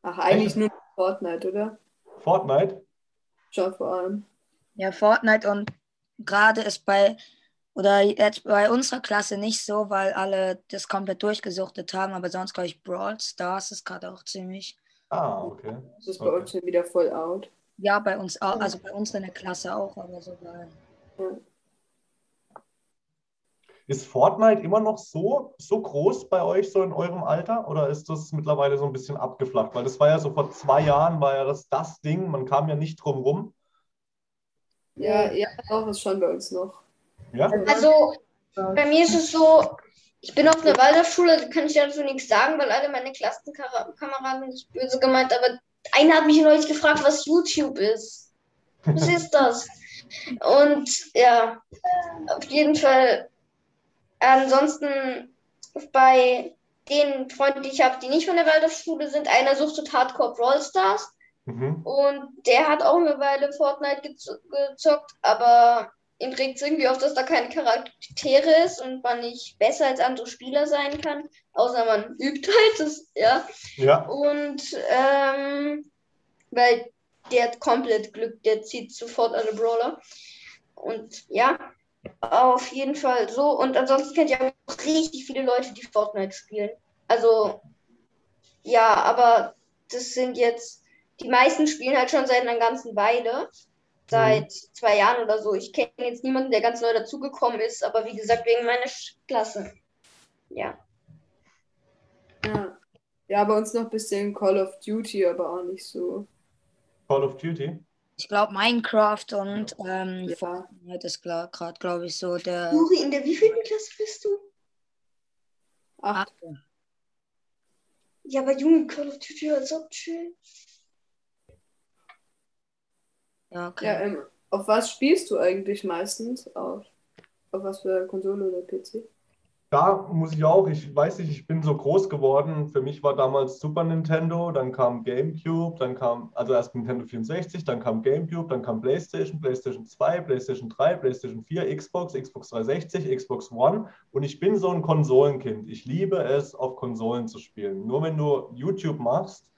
Ach, eigentlich nur Fortnite, oder? Fortnite? Schon vor allem. Ja, Fortnite und gerade ist bei, oder jetzt bei unserer Klasse nicht so, weil alle das komplett durchgesuchtet haben, aber sonst glaube ich Brawl Stars ist gerade auch ziemlich. Ah, okay. Das ist bei Okay. uns schon wieder voll out. Ja, bei uns auch, also bei uns in der Klasse auch, aber so bei. Ist Fortnite immer noch so, so groß bei euch, so in eurem Alter? Oder ist das mittlerweile so ein bisschen abgeflacht? Weil das war ja so vor zwei Jahren, war ja das, das Ding, man kam ja nicht drum rum. Ja, ja, auch ist schon bei uns noch. Ja? Also, bei mir ist es so, ich bin auf einer Waldorfschule, da kann ich dazu nichts sagen, weil alle meine Klassenkameraden nicht böse gemeint, aber einer hat mich neulich gefragt, was YouTube ist. Was ist das? Und ja, auf jeden Fall. Ansonsten bei den Freunden, die ich habe, die nicht von der Waldorfschule sind, einer suchtet Hardcore Brawl Stars. Mhm. Und der hat auch eine Weile Fortnite gez- gezockt, aber ihn regt es irgendwie auf, dass da keine Charaktere ist und man nicht besser als andere Spieler sein kann, außer man übt halt, das, ja. Ja. Und ähm, weil der hat komplett Glück, der zieht sofort alle Brawler. Und ja, auf jeden Fall so. Und ansonsten kennt ihr auch richtig viele Leute, die Fortnite spielen. Also, ja, aber das sind jetzt, die meisten spielen halt schon seit einer ganzen Weile. Seit zwei Jahren oder so. Ich kenne jetzt niemanden, der ganz neu dazugekommen ist, aber wie gesagt, wegen meiner Sch- Klasse. Ja. Ja. Ja, bei uns noch ein bisschen Call of Duty, aber auch nicht so. Call of Duty? Ich glaube Minecraft und ähm, Ja. Fortnite ist gerade, glaube ich, so der. Juri, in der wievielten Klasse bist du? Acht. Ja, aber Junge, Call of Duty war so chill. Ja, okay. Ja, ähm, auf was spielst du eigentlich meistens? Auf, auf was für Konsole oder PC? Da muss ich auch, ich weiß nicht, ich bin so groß geworden. Für mich war damals Super Nintendo, dann kam GameCube, dann kam, also erst Nintendo 64, dann kam GameCube, dann kam PlayStation, PlayStation 2, PlayStation 3, PlayStation 4, Xbox, Xbox 360, Xbox One. Und ich bin so ein Konsolenkind. Ich liebe es, auf Konsolen zu spielen. Nur wenn du YouTube machst,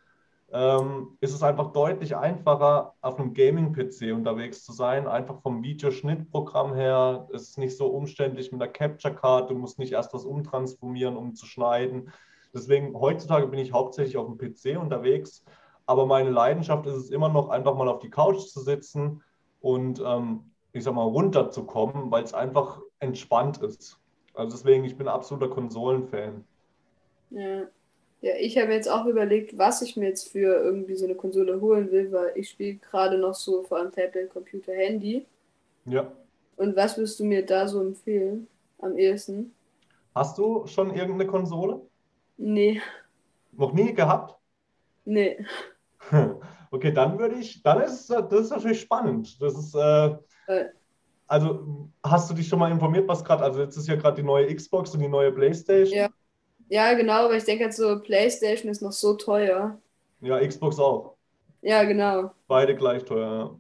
ähm, ist es einfach deutlich einfacher, auf einem Gaming-PC unterwegs zu sein. Einfach vom Videoschnittprogramm her. Es ist nicht so umständlich mit der Capture Card. Du musst nicht erst was umtransformieren, um zu schneiden. Deswegen, heutzutage bin ich hauptsächlich auf dem PC unterwegs. Aber meine Leidenschaft ist es immer noch, einfach mal auf die Couch zu sitzen und ähm, ich sag mal, runterzukommen, weil es einfach entspannt ist. Also deswegen, ich bin absoluter Konsolenfan. Ja. Ja, ich habe jetzt auch überlegt, was ich mir jetzt für irgendwie so eine Konsole holen will, weil ich spiele gerade noch so vor allem Tablet, Computer, Handy. Ja. Und was würdest du mir da so empfehlen? Am ehesten? Hast du schon irgendeine Konsole? Nee, Noch nie gehabt? nee. Okay, dann würde ich, dann ist das ist natürlich spannend. Das ist, äh, Äh. also hast du dich schon mal informiert, was gerade, also jetzt ist ja gerade die neue Xbox und die neue PlayStation. Ja. Ja, genau, aber ich denke halt so, PlayStation ist noch so teuer. Ja, Xbox auch. Ja, genau. Beide gleich teuer. Ja.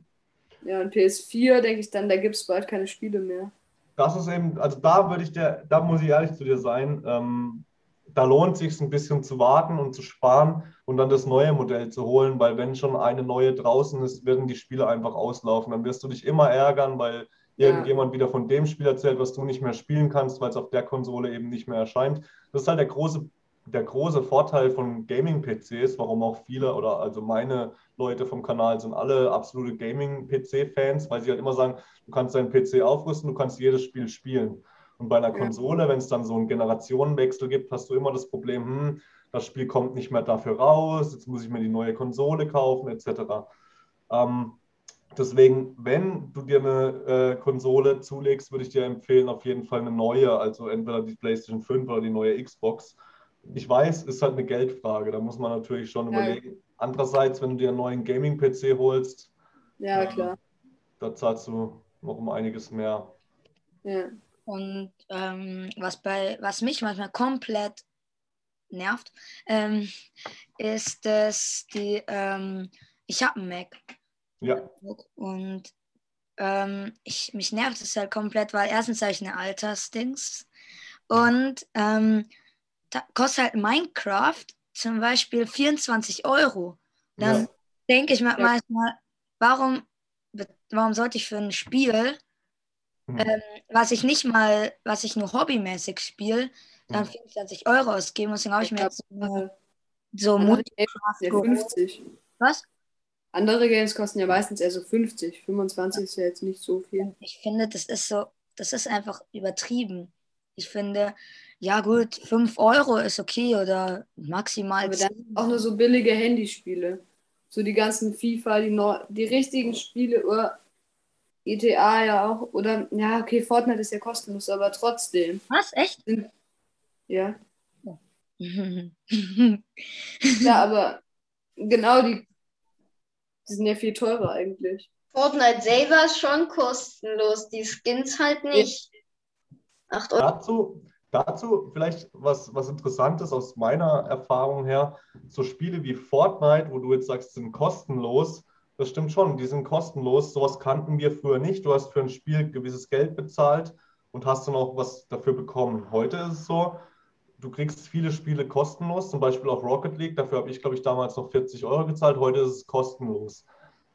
Ja, und PS4 denke ich dann, da gibt es bald keine Spiele mehr. Das ist eben, also da würde ich dir, da muss ich ehrlich zu dir sein, ähm, da lohnt sich ein bisschen zu warten und zu sparen und dann das neue Modell zu holen, weil wenn schon eine neue draußen ist, werden die Spiele einfach auslaufen. Dann wirst du dich immer ärgern, weil irgendjemand wieder von dem Spiel erzählt, was du nicht mehr spielen kannst, weil es auf der Konsole eben nicht mehr erscheint. Das ist halt der große, der große Vorteil von Gaming-PCs, warum auch viele oder also meine Leute vom Kanal sind alle absolute Gaming-PC-Fans, weil sie halt immer sagen, du kannst deinen PC aufrüsten, du kannst jedes Spiel spielen. Und bei einer Ja. Konsole, wenn es dann so einen Generationenwechsel gibt, hast du immer das Problem, hm, das Spiel kommt nicht mehr dafür raus, jetzt muss ich mir die neue Konsole kaufen, etc. Ähm, deswegen, wenn du dir eine äh, Konsole zulegst, würde ich dir empfehlen, auf jeden Fall eine neue, also entweder die PlayStation 5 oder die neue Xbox. Ich weiß, ist halt eine Geldfrage, da muss man natürlich schon Ja. überlegen. Andererseits, wenn du dir einen neuen Gaming-PC holst, Ja, klar. da zahlst du noch um einiges mehr. Ja. Und ähm, was, bei, was mich manchmal komplett nervt, ähm, ist, dass die, ähm, ich habe einen Mac Ja, und ähm, ich, mich nervt es halt komplett, weil erstens habe ich eine Altersdings und ähm, da kostet halt Minecraft zum Beispiel 24 Euro. Dann Ja. denke ich mir Ja. manchmal, warum, warum sollte ich für ein Spiel Mhm. ähm, was ich nicht mal, was ich nur hobbymäßig spiele, dann Mhm. 24 Euro ausgeben. Deswegen habe ich mir jetzt so, so geholt. 50. Was? Andere Games kosten ja meistens eher so 50. 25 ist ja jetzt nicht so viel. Ich finde, das ist so, das ist einfach übertrieben. Ich finde, ja gut, 5 Euro ist okay oder maximal Aber dann 10. auch nur so billige Handyspiele. So die ganzen FIFA, die, neu, die richtigen Spiele oder GTA ja auch. Oder, ja, okay, Fortnite ist ja kostenlos, aber trotzdem. Was? Echt? Ja. Ja, aber genau, die, die sind ja viel teurer eigentlich. Fortnite selber ist schon kostenlos, die Skins halt nicht. 8 Euro. Dazu, dazu vielleicht was, was Interessantes aus meiner Erfahrung her. So Spiele wie Fortnite, wo du jetzt sagst, sind kostenlos. Das stimmt schon, die sind kostenlos. Sowas kannten wir früher nicht. Du hast für ein Spiel gewisses Geld bezahlt und hast dann auch was dafür bekommen. Heute ist es so, du kriegst viele Spiele kostenlos, zum Beispiel auch Rocket League. Dafür habe ich, glaube ich, damals noch 40 Euro gezahlt. Heute ist es kostenlos.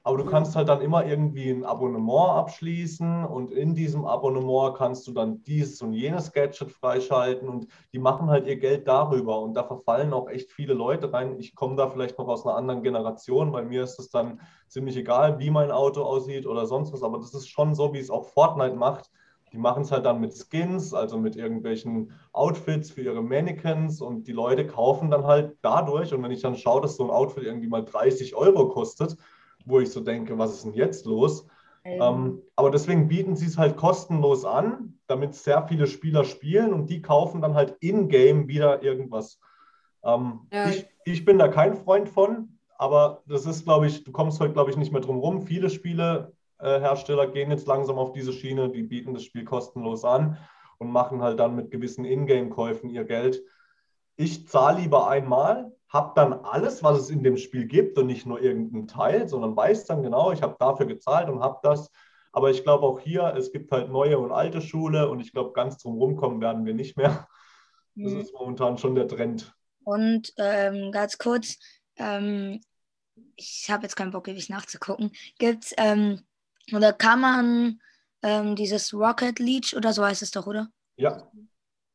Aber du kannst halt dann immer irgendwie ein Abonnement abschließen und in diesem Abonnement kannst du dann dieses und jenes Gadget freischalten und die machen halt ihr Geld darüber und da verfallen auch echt viele Leute rein. Ich komme da vielleicht noch aus einer anderen Generation, bei mir ist es dann ziemlich egal, wie mein Auto aussieht oder sonst was, aber das ist schon so, wie es auch Fortnite macht. Die machen es halt dann mit Skins, also mit irgendwelchen Outfits für ihre Mannequins und die Leute kaufen dann halt dadurch und wenn ich dann schaue, dass so ein Outfit irgendwie mal 30 Euro kostet, wo ich so denke, was ist denn jetzt los? Ähm, aber deswegen bieten sie es halt kostenlos an, damit sehr viele Spieler spielen und die kaufen dann halt in-game wieder irgendwas. Ähm, Ja. ich, ich bin da kein Freund von, aber das ist, glaube ich, du kommst heute, glaube ich, nicht mehr drum rum. Viele Spielehersteller gehen jetzt langsam auf diese Schiene, die bieten das Spiel kostenlos an und machen halt dann mit gewissen In-Game-Käufen ihr Geld. Ich zahle lieber einmal, habe dann alles, was es in dem Spiel gibt und nicht nur irgendeinen Teil, sondern weiß dann genau, ich habe dafür gezahlt und habe das. Aber ich glaube auch hier, es gibt halt neue und alte Schule und ich glaube, ganz drum rumkommen werden wir nicht mehr. Das Mhm. ist momentan schon der Trend. Und ähm, ganz kurz, ähm, ich habe jetzt keinen Bock, ewig nachzugucken. Gibt's, ähm, oder kann man ähm, dieses Rocket League oder so heißt es doch, oder? Ja,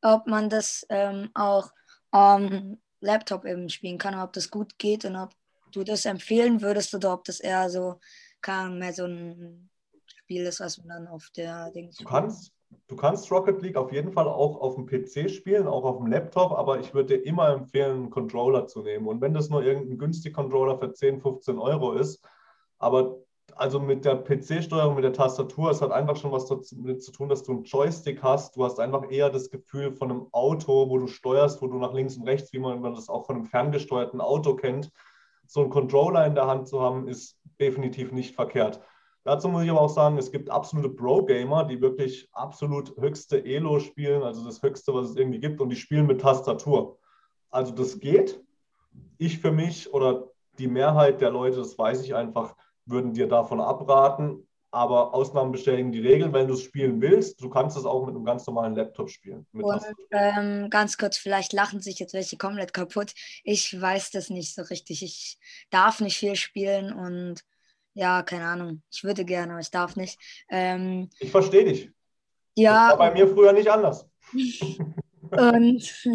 Ob man das ähm, auch am Laptop eben spielen kann, ob das gut geht und ob du das empfehlen würdest oder ob das eher so kann, mehr so ein Spiel ist, was man dann auf der Dings du kannst, du kannst Rocket League auf jeden Fall auch auf dem PC spielen, auch auf dem Laptop, aber ich würde dir immer empfehlen, einen Controller zu nehmen. Und wenn das nur irgendein günstig Controller für 10, 15 Euro ist, aber also mit der PC-Steuerung, mit der Tastatur, es hat einfach schon was damit zu tun, dass du einen Joystick hast. Du hast einfach eher das Gefühl von einem Auto, wo du steuerst, wo du nach links und rechts, wie man das auch von einem ferngesteuerten Auto kennt. So einen Controller in der Hand zu haben, ist definitiv nicht verkehrt. Dazu muss ich aber auch sagen, es gibt absolute Pro-Gamer, die wirklich absolut höchste Elo spielen, also das höchste, was es irgendwie gibt, und die spielen mit Tastatur. also das geht. Ich für mich oder die Mehrheit der Leute, das weiß ich einfach, würden dir davon abraten. Aber Ausnahmen bestätigen die Regel. Wenn du es spielen willst, du kannst es auch mit einem ganz normalen Laptop spielen. Und ähm, ganz kurz, vielleicht lachen sich jetzt welche komplett kaputt. Ich weiß das nicht so richtig. Ich darf nicht viel spielen und ja, keine Ahnung. Ich würde gerne, aber ich darf nicht. Ähm, Ich verstehe dich. Das ja, war bei mir früher nicht anders. und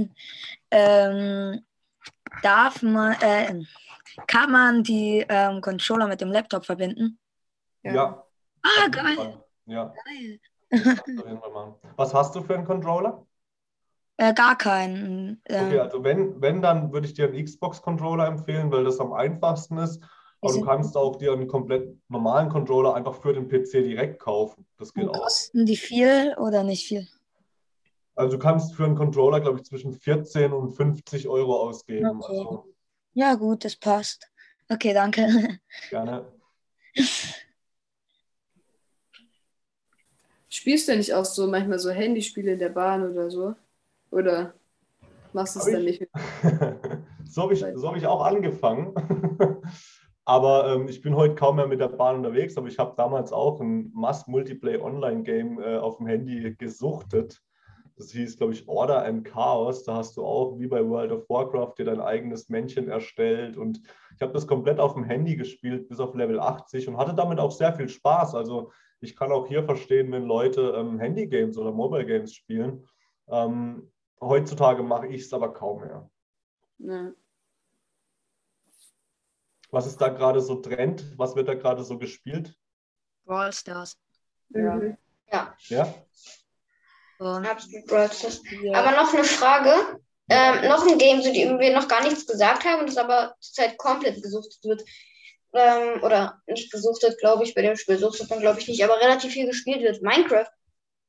ähm, darf man, äh, kann man die ähm, Controller mit dem Laptop verbinden? Ja. Ah, auf jeden geil. Ja, geil. Was hast du für einen Controller? Äh, gar keinen. Ähm, Okay, also wenn, wenn, dann würde ich dir einen Xbox-Controller empfehlen, weil das am einfachsten ist. Aber du kannst auch dir einen komplett normalen Controller einfach für den PC direkt kaufen. Das geht auch. kosten die viel oder nicht viel? Also du kannst für einen Controller, glaube ich, zwischen 14 und 50 Euro ausgeben. Okay. Also Ja, gut, das passt. Okay, danke. gerne. Spielst du nicht auch so manchmal so Handyspiele in der Bahn oder so? Oder machst du es dann ich? nicht? So habe ich, so hab ich auch angefangen. Aber ähm, ich bin heute kaum mehr mit der Bahn unterwegs, aber ich habe damals auch ein Must-Multiplayer-Online-Game äh, auf dem Handy gesuchtet. Das hieß, glaube ich, Order and Chaos. Da hast du auch, wie bei World of Warcraft, dir dein eigenes Männchen erstellt. Und ich habe das komplett auf dem Handy gespielt, bis auf Level 80 und hatte damit auch sehr viel Spaß. Also ich kann auch hier verstehen, wenn Leute ähm, Handy-Games oder Mobile-Games spielen. Ähm, heutzutage mache ich es aber kaum mehr. Ja. Was ist da gerade so Trend? Was wird da gerade so gespielt? Brawl Stars. Ja. Ja, Ja? Und Brawl Stars. Aber noch eine Frage. Ähm, noch ein Game, zu dem wir noch gar nichts gesagt haben und das aber zurzeit komplett gesuchtet wird. Ähm, oder nicht gesuchtet, glaube ich, bei dem Spiel suchtet man, glaube ich, nicht, aber relativ viel gespielt wird. Minecraft.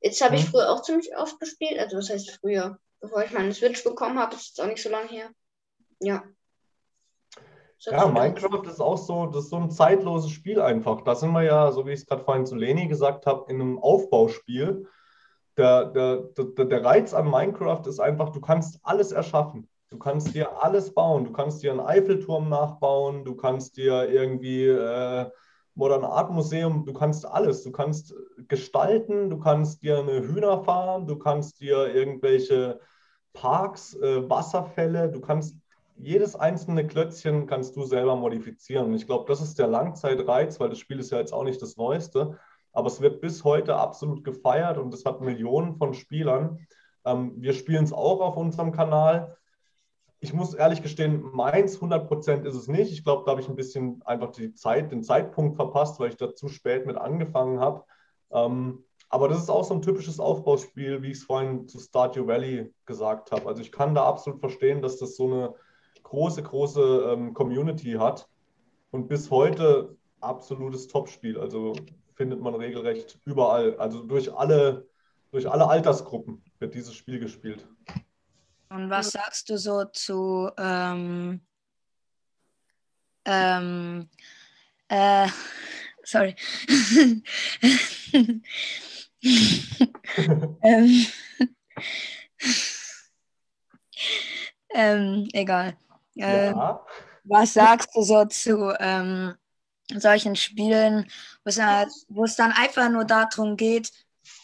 Jetzt habe ich Hm. früher auch ziemlich oft gespielt. Also, was heißt früher? Bevor ich meine Switch bekommen habe, ist jetzt auch nicht so lange her. Ja. So Ja, Minecraft ist auch so, das ist so ein zeitloses Spiel einfach. Da sind wir ja, so wie ich es gerade vorhin zu Leni gesagt habe, in einem Aufbauspiel. Der, der, der, der Reiz an Minecraft ist einfach, du kannst alles erschaffen. Du kannst dir alles bauen. Du kannst dir einen Eiffelturm nachbauen, du kannst dir irgendwie äh, Modern Art Museum, du kannst alles. Du kannst gestalten, du kannst dir eine Hühnerfarm, du kannst dir irgendwelche Parks, äh, Wasserfälle, du kannst jedes einzelne Klötzchen kannst du selber modifizieren. Und ich glaube, das ist der Langzeitreiz, weil das Spiel ist ja jetzt auch nicht das Neueste, aber es wird bis heute absolut gefeiert und es hat Millionen von Spielern. Ähm, wir spielen es auch auf unserem Kanal. Ich muss ehrlich gestehen, meins 100% ist es nicht. Ich glaube, da habe ich ein bisschen einfach die Zeit, den Zeitpunkt verpasst, weil ich da zu spät mit angefangen habe. Ähm, aber das ist auch so ein typisches Aufbauspiel, wie ich es vorhin zu Stardew Valley gesagt habe. Also ich kann da absolut verstehen, dass das so eine große, große ähm, Community hat und bis heute absolutes Topspiel. Also findet man regelrecht überall. Also durch alle, durch alle Altersgruppen wird dieses Spiel gespielt. und was sagst du so zu ähm, ähm, äh, sorry. ähm, ähm, egal. Ähm, Ja, Was sagst du so zu ähm, solchen Spielen, wo es, halt, wo es dann einfach nur darum geht,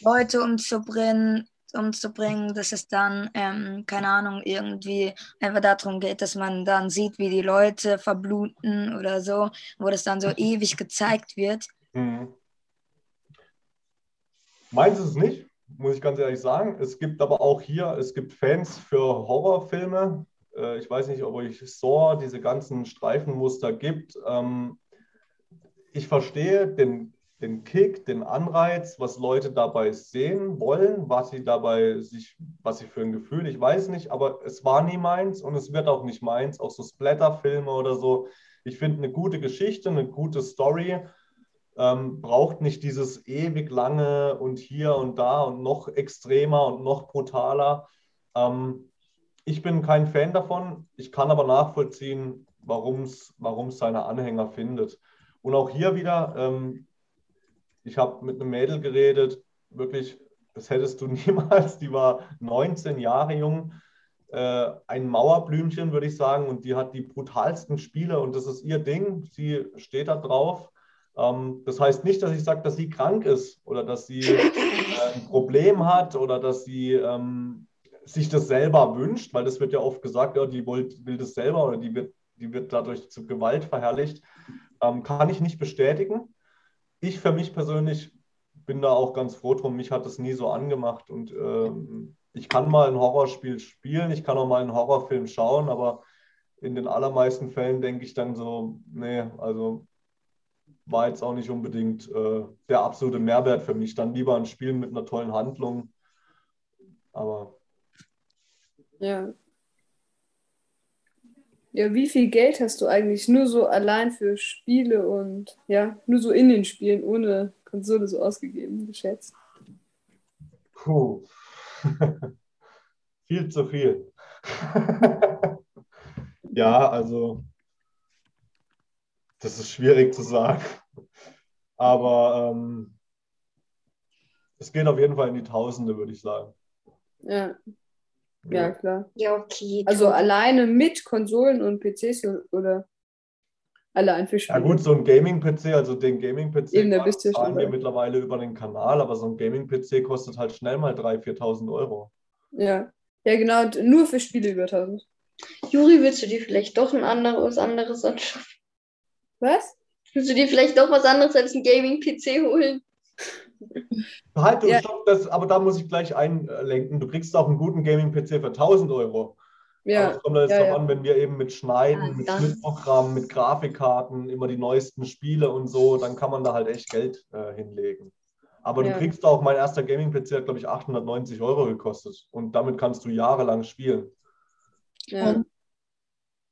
Leute umzubringen, umzubringen, dass es dann, ähm, keine Ahnung, irgendwie einfach darum geht, dass man dann sieht, wie die Leute verbluten oder so, wo das dann so ewig gezeigt wird. Mhm. Meins ist es nicht, muss ich ganz ehrlich sagen. Es gibt aber auch hier, es gibt Fans für Horrorfilme. Äh, Ich weiß nicht, ob euch Saw diese ganzen Streifenmuster gibt. Ähm, Ich verstehe den, den Kick, den Anreiz, was Leute dabei sehen wollen, was sie dabei sich, was sie für ein Gefühl, ich weiß nicht, aber es war nie meins und es wird auch nicht meins. Auch so Splatter-Filme oder so. Ich finde eine gute Geschichte, eine gute Story ähm, braucht nicht dieses ewig lange und hier und da und noch extremer und noch brutaler. Ähm, ich bin kein Fan davon. Ich kann aber nachvollziehen, warum es seine Anhänger findet. Und auch hier wieder, ähm, ich habe mit einem Mädel geredet, wirklich, das hättest du niemals, die war 19 Jahre jung. äh, ein Mauerblümchen, würde ich sagen, und die hat die brutalsten Spiele und das ist ihr Ding. Sie steht da drauf. Ähm, das heißt nicht, dass ich sage, dass sie krank ist oder dass sie äh, ein Problem hat oder dass sie ähm, sich das selber wünscht, weil das wird ja oft gesagt, ja, die will, will das selber oder die wird, die wird dadurch zu Gewalt verherrlicht. Ähm, kann ich nicht bestätigen. Ich für mich persönlich bin da auch ganz froh drum. Mich hat das nie so angemacht und ähm, ich kann mal ein Horrorspiel spielen, ich kann auch mal einen Horrorfilm schauen, aber in den allermeisten Fällen denke ich dann so, nee, also war jetzt auch nicht unbedingt äh, der absolute Mehrwert für mich. Dann lieber ein Spiel mit einer tollen Handlung. Aber Ja. Ja, wie viel Geld hast du eigentlich nur so allein für Spiele und ja, nur so in den Spielen ohne Konsole so ausgegeben, geschätzt? puh. viel zu viel. ja, also das ist schwierig zu sagen. Aber ähm, es geht auf jeden Fall in die Tausende, würde ich sagen. Ja, ja, klar. Ja, okay. Also alleine mit Konsolen und PCs oder allein für Ja Spiele. gut, so ein Gaming-PC, also den Gaming-PC ja zahlen wir mittlerweile über den Kanal, aber so ein Gaming-PC kostet halt schnell mal 3.000, 4.000 Euro. Ja. Ja, genau, nur für Spiele über 1000. Juri, willst du dir vielleicht doch ein anderes, anderes anschauen? Was? Willst du dir vielleicht doch was anderes als ein Gaming-PC holen? Halt, du, Ja. stopp, das, aber da muss ich gleich einlenken. Du kriegst auch einen guten Gaming-PC für 1000 Euro. Aber Ja, es kommt jetzt ja, drauf ja. an, wenn wir eben mit Schneiden, Ah, mit. Schnittprogrammen, mit Grafikkarten, immer die neuesten Spiele und so, dann kann man da halt echt Geld äh, hinlegen. Aber Ja. du kriegst auch, mein erster Gaming-PC hat, glaube ich, 890 Euro gekostet. Und damit kannst du jahrelang spielen. ja. Und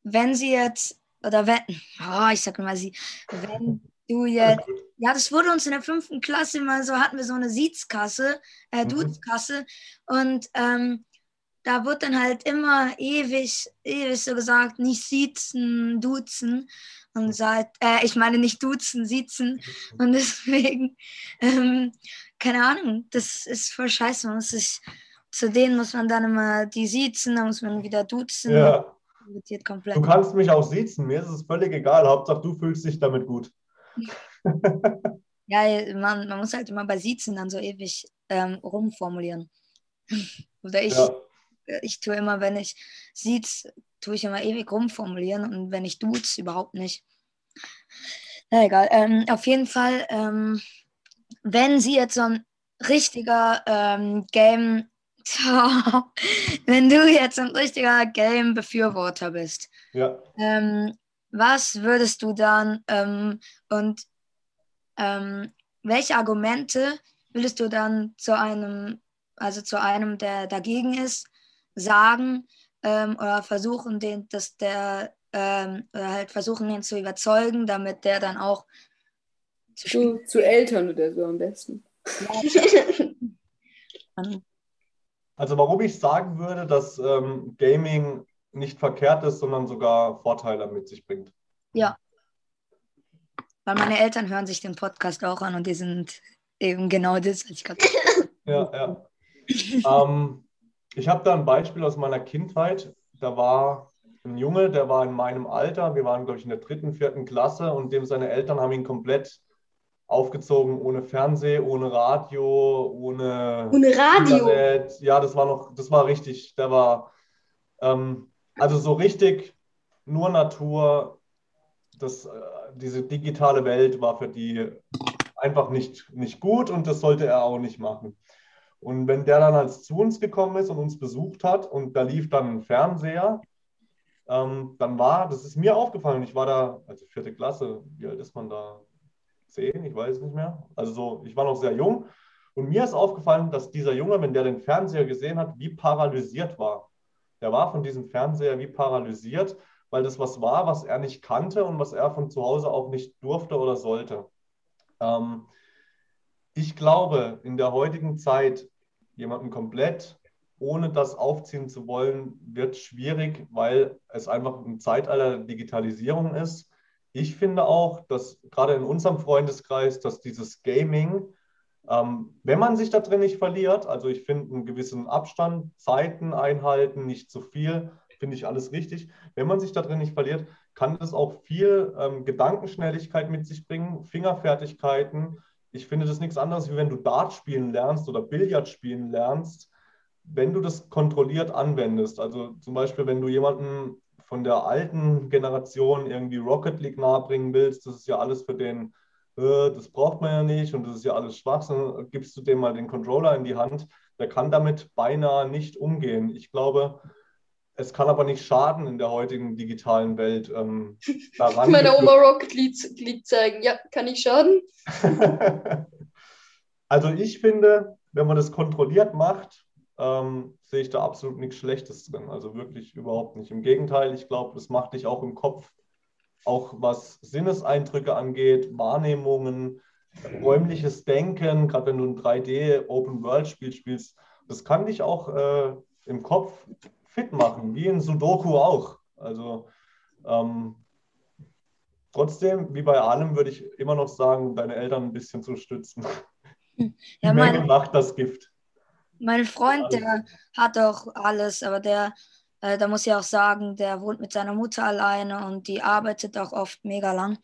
wenn sie jetzt, oder wenn, oh, ich sag mal sie, wenn du jetzt, ja, das wurde uns in der fünften Klasse mal so, hatten wir so eine Siezkasse, äh, Mhm. Dudskasse und ähm, da wird dann halt immer ewig, ewig so gesagt, nicht siezen, duzen. Und seit, äh, ich meine nicht duzen, siezen. Und deswegen, ähm, keine Ahnung, das ist voll scheiße, man muss sich, zu denen muss man dann immer die siezen, dann muss man wieder duzen, Ja, du kannst mich auch siezen, mir ist es völlig egal. Hauptsache, du fühlst dich damit gut. Ja, man, man muss halt immer bei Siezen dann so ewig ähm, rumformulieren. Oder ich, Ja. ich tue immer, wenn ich Siez, tue ich immer ewig rumformulieren und wenn ich Duz, überhaupt nicht. Na egal. Ähm, auf jeden Fall, ähm, wenn sie jetzt so ein richtiger ähm, Game, wenn du jetzt ein richtiger Game-Befürworter bist, Ja. ähm, was würdest du dann ähm, und ähm, welche Argumente würdest du dann zu einem, also zu einem, der dagegen ist, sagen ähm, oder versuchen, den, dass der ähm, oder halt versuchen, den zu überzeugen, damit der dann auch zu Zu, zu Eltern oder so am besten. Also warum ich sagen würde, dass ähm, Gaming nicht verkehrt ist, sondern sogar Vorteile mit sich bringt. Weil meine Eltern hören sich den Podcast auch an und die sind eben genau das, was ich gerade Ja, ja. ähm, ich habe da ein Beispiel aus meiner Kindheit. Da war ein Junge, der war in meinem Alter. Wir waren, glaube ich, in der dritten, vierten Klasse und dem seine Eltern haben ihn komplett aufgezogen, ohne Fernseh, ohne Radio, ohne Ohne Radio. Internet. Ja, das war noch, das war richtig. Der war ähm, also so richtig nur Natur. Das, äh, diese digitale Welt war für die einfach nicht, nicht gut und das sollte er auch nicht machen. Und wenn der dann als zu uns gekommen ist und uns besucht hat und da lief dann ein Fernseher, ähm, dann war, das ist mir aufgefallen, ich war da, also vierte Klasse, wie alt ist man da? Zehn, ich weiß nicht mehr. Also so, ich war noch sehr jung. Und mir ist aufgefallen, dass dieser Junge, wenn der den Fernseher gesehen hat, wie paralysiert war. Der war von diesem Fernseher wie paralysiert, weil das was war, was er nicht kannte und was er von zu Hause auch nicht durfte oder sollte. Ähm, ich glaube, in der heutigen Zeit jemanden komplett ohne das aufziehen zu wollen, wird schwierig, weil es einfach ein Zeitalter der Digitalisierung ist. Ich finde auch, dass gerade in unserem Freundeskreis, dass dieses Gaming Ähm, wenn man sich da drin nicht verliert, also ich finde einen gewissen Abstand, Zeiten einhalten, nicht zu viel, finde ich alles richtig. Wenn man sich da drin nicht verliert, kann das auch viel ähm, Gedankenschnelligkeit mit sich bringen, Fingerfertigkeiten. Ich finde das nichts anderes, wie wenn du Dart spielen lernst oder Billard spielen lernst, wenn du das kontrolliert anwendest. Also zum Beispiel, wenn du jemanden von der alten Generation irgendwie Rocket League nahebringen willst, das ist ja alles für den, äh, das braucht man ja nicht und das ist ja alles Schwachsinn, gibst du dem mal den Controller in die Hand, der kann damit beinahe nicht umgehen. Ich glaube, es kann aber nicht schaden in der heutigen digitalen Welt. Ähm, daran Meine Oma Rocket League, League zeigen. Ja, kann ich schaden? also ich finde, wenn man das kontrolliert macht, ähm, sehe ich da absolut nichts Schlechtes drin. Also wirklich überhaupt nicht. Im Gegenteil, ich glaube, das macht dich auch im Kopf, auch was Sinneseindrücke angeht, Wahrnehmungen, räumliches Denken, gerade wenn du ein 3D-Open-World-Spiel spielst, das kann dich auch äh, im Kopf fit machen, wie in Sudoku auch. Also ähm, trotzdem, wie bei allem, würde ich immer noch sagen, deine Eltern ein bisschen zu stützen. Die Ja, Menge mein, macht das Gift. mein Freund, der hat auch alles, aber der, äh, da muss ich auch sagen, der wohnt mit seiner Mutter alleine und die arbeitet auch oft mega lang.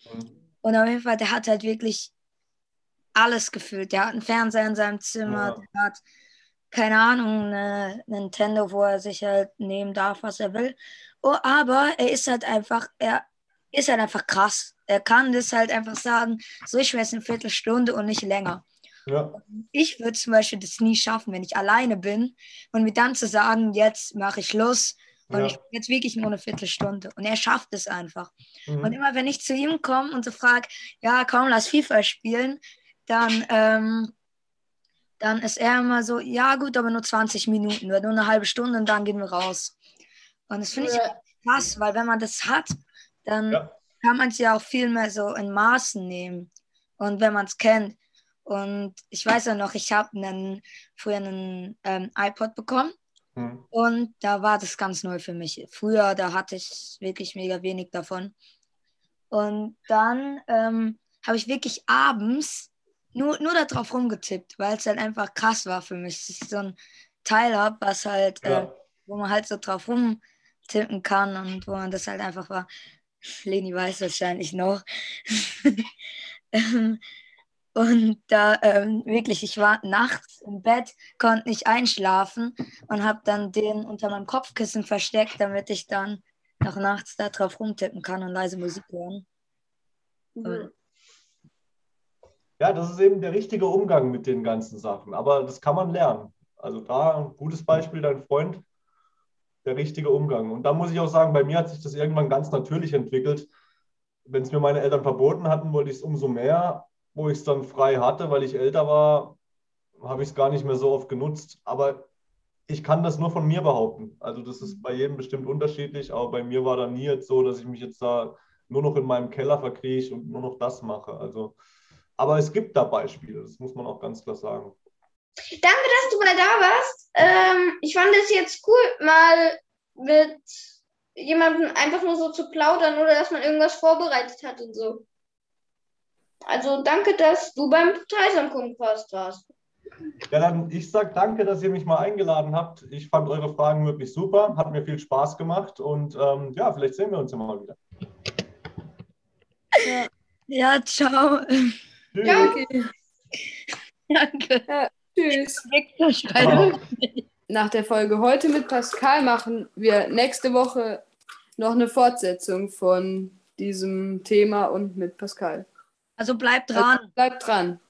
Und auf jeden Fall, der hat halt wirklich alles gefüllt. Der hat einen Fernseher in seinem Zimmer, Ja. der hat, keine Ahnung, eine Nintendo, wo er sich halt nehmen darf, was er will. Oh, aber er ist halt einfach, er ist halt einfach krass. Er kann das halt einfach sagen, so ich weiß eine Viertelstunde und nicht länger. Ja, Ich würde zum Beispiel das nie schaffen, wenn ich alleine bin und mir dann zu sagen, jetzt mache ich Schluss und Ja. ich jetzt wirklich nur eine Viertelstunde. Und er schafft es einfach. Mhm. Und immer wenn ich zu ihm komme und so frage, ja, komm, lass FIFA spielen, dann, ähm, dann ist er immer so, ja gut, aber nur 20 Minuten, oder nur eine halbe Stunde und dann gehen wir raus. Und das finde ich krass, weil wenn man das hat, dann Ja. kann man es ja auch viel mehr so in Maßen nehmen. Und wenn man es kennt. Und ich weiß ja noch, ich habe einen, früher einen ähm, iPod bekommen Mhm. und da war das ganz neu für mich. Früher, da hatte ich wirklich mega wenig davon. Und dann ähm, habe ich wirklich abends nur, nur darauf rumgetippt, weil es halt einfach krass war für mich. dass ich so ein Teil habe, was halt, äh, Ja. wo man halt so drauf rumtippen kann und wo man das halt einfach war. Leni weiß wahrscheinlich noch. Ähm, und da ähm, wirklich, ich war nachts im Bett, konnte nicht einschlafen und habe dann den unter meinem Kopfkissen versteckt, damit ich dann noch nachts da drauf rumtippen kann und leise Musik hören. Und Ja, das ist eben der richtige Umgang mit den ganzen Sachen. Aber das kann man lernen. Also da ein gutes Beispiel, dein Freund, der richtige Umgang. Und da muss ich auch sagen, bei mir hat sich das irgendwann ganz natürlich entwickelt. Wenn es mir meine Eltern verboten hatten, wollte ich es umso mehr, wo ich es dann frei hatte, weil ich älter war, habe ich es gar nicht mehr so oft genutzt. Aber ich kann das nur von mir behaupten. Also das ist bei jedem bestimmt unterschiedlich, aber bei mir war da nie jetzt so, dass ich mich jetzt da nur noch in meinem Keller verkrieche und nur noch das mache. Also, aber es gibt da Beispiele, das muss man auch ganz klar sagen. Danke, dass du mal da warst. Ähm, ich fand es jetzt cool, mal mit jemandem einfach nur so zu plaudern oder dass man irgendwas vorbereitet hat und so. Also danke, dass du beim Dreisamkompast warst. Ja, dann ich sage danke, dass ihr mich mal eingeladen habt. Ich fand eure Fragen wirklich super, hat mir viel Spaß gemacht und ähm, ja, vielleicht sehen wir uns ja mal wieder. ja, ciao. Tschüss. Ja. Danke. Tschüss. Schreibt. Nach der Folge heute mit Pascal machen wir nächste Woche noch eine Fortsetzung von diesem Thema und mit Pascal. Also bleibt dran. Bleibt dran.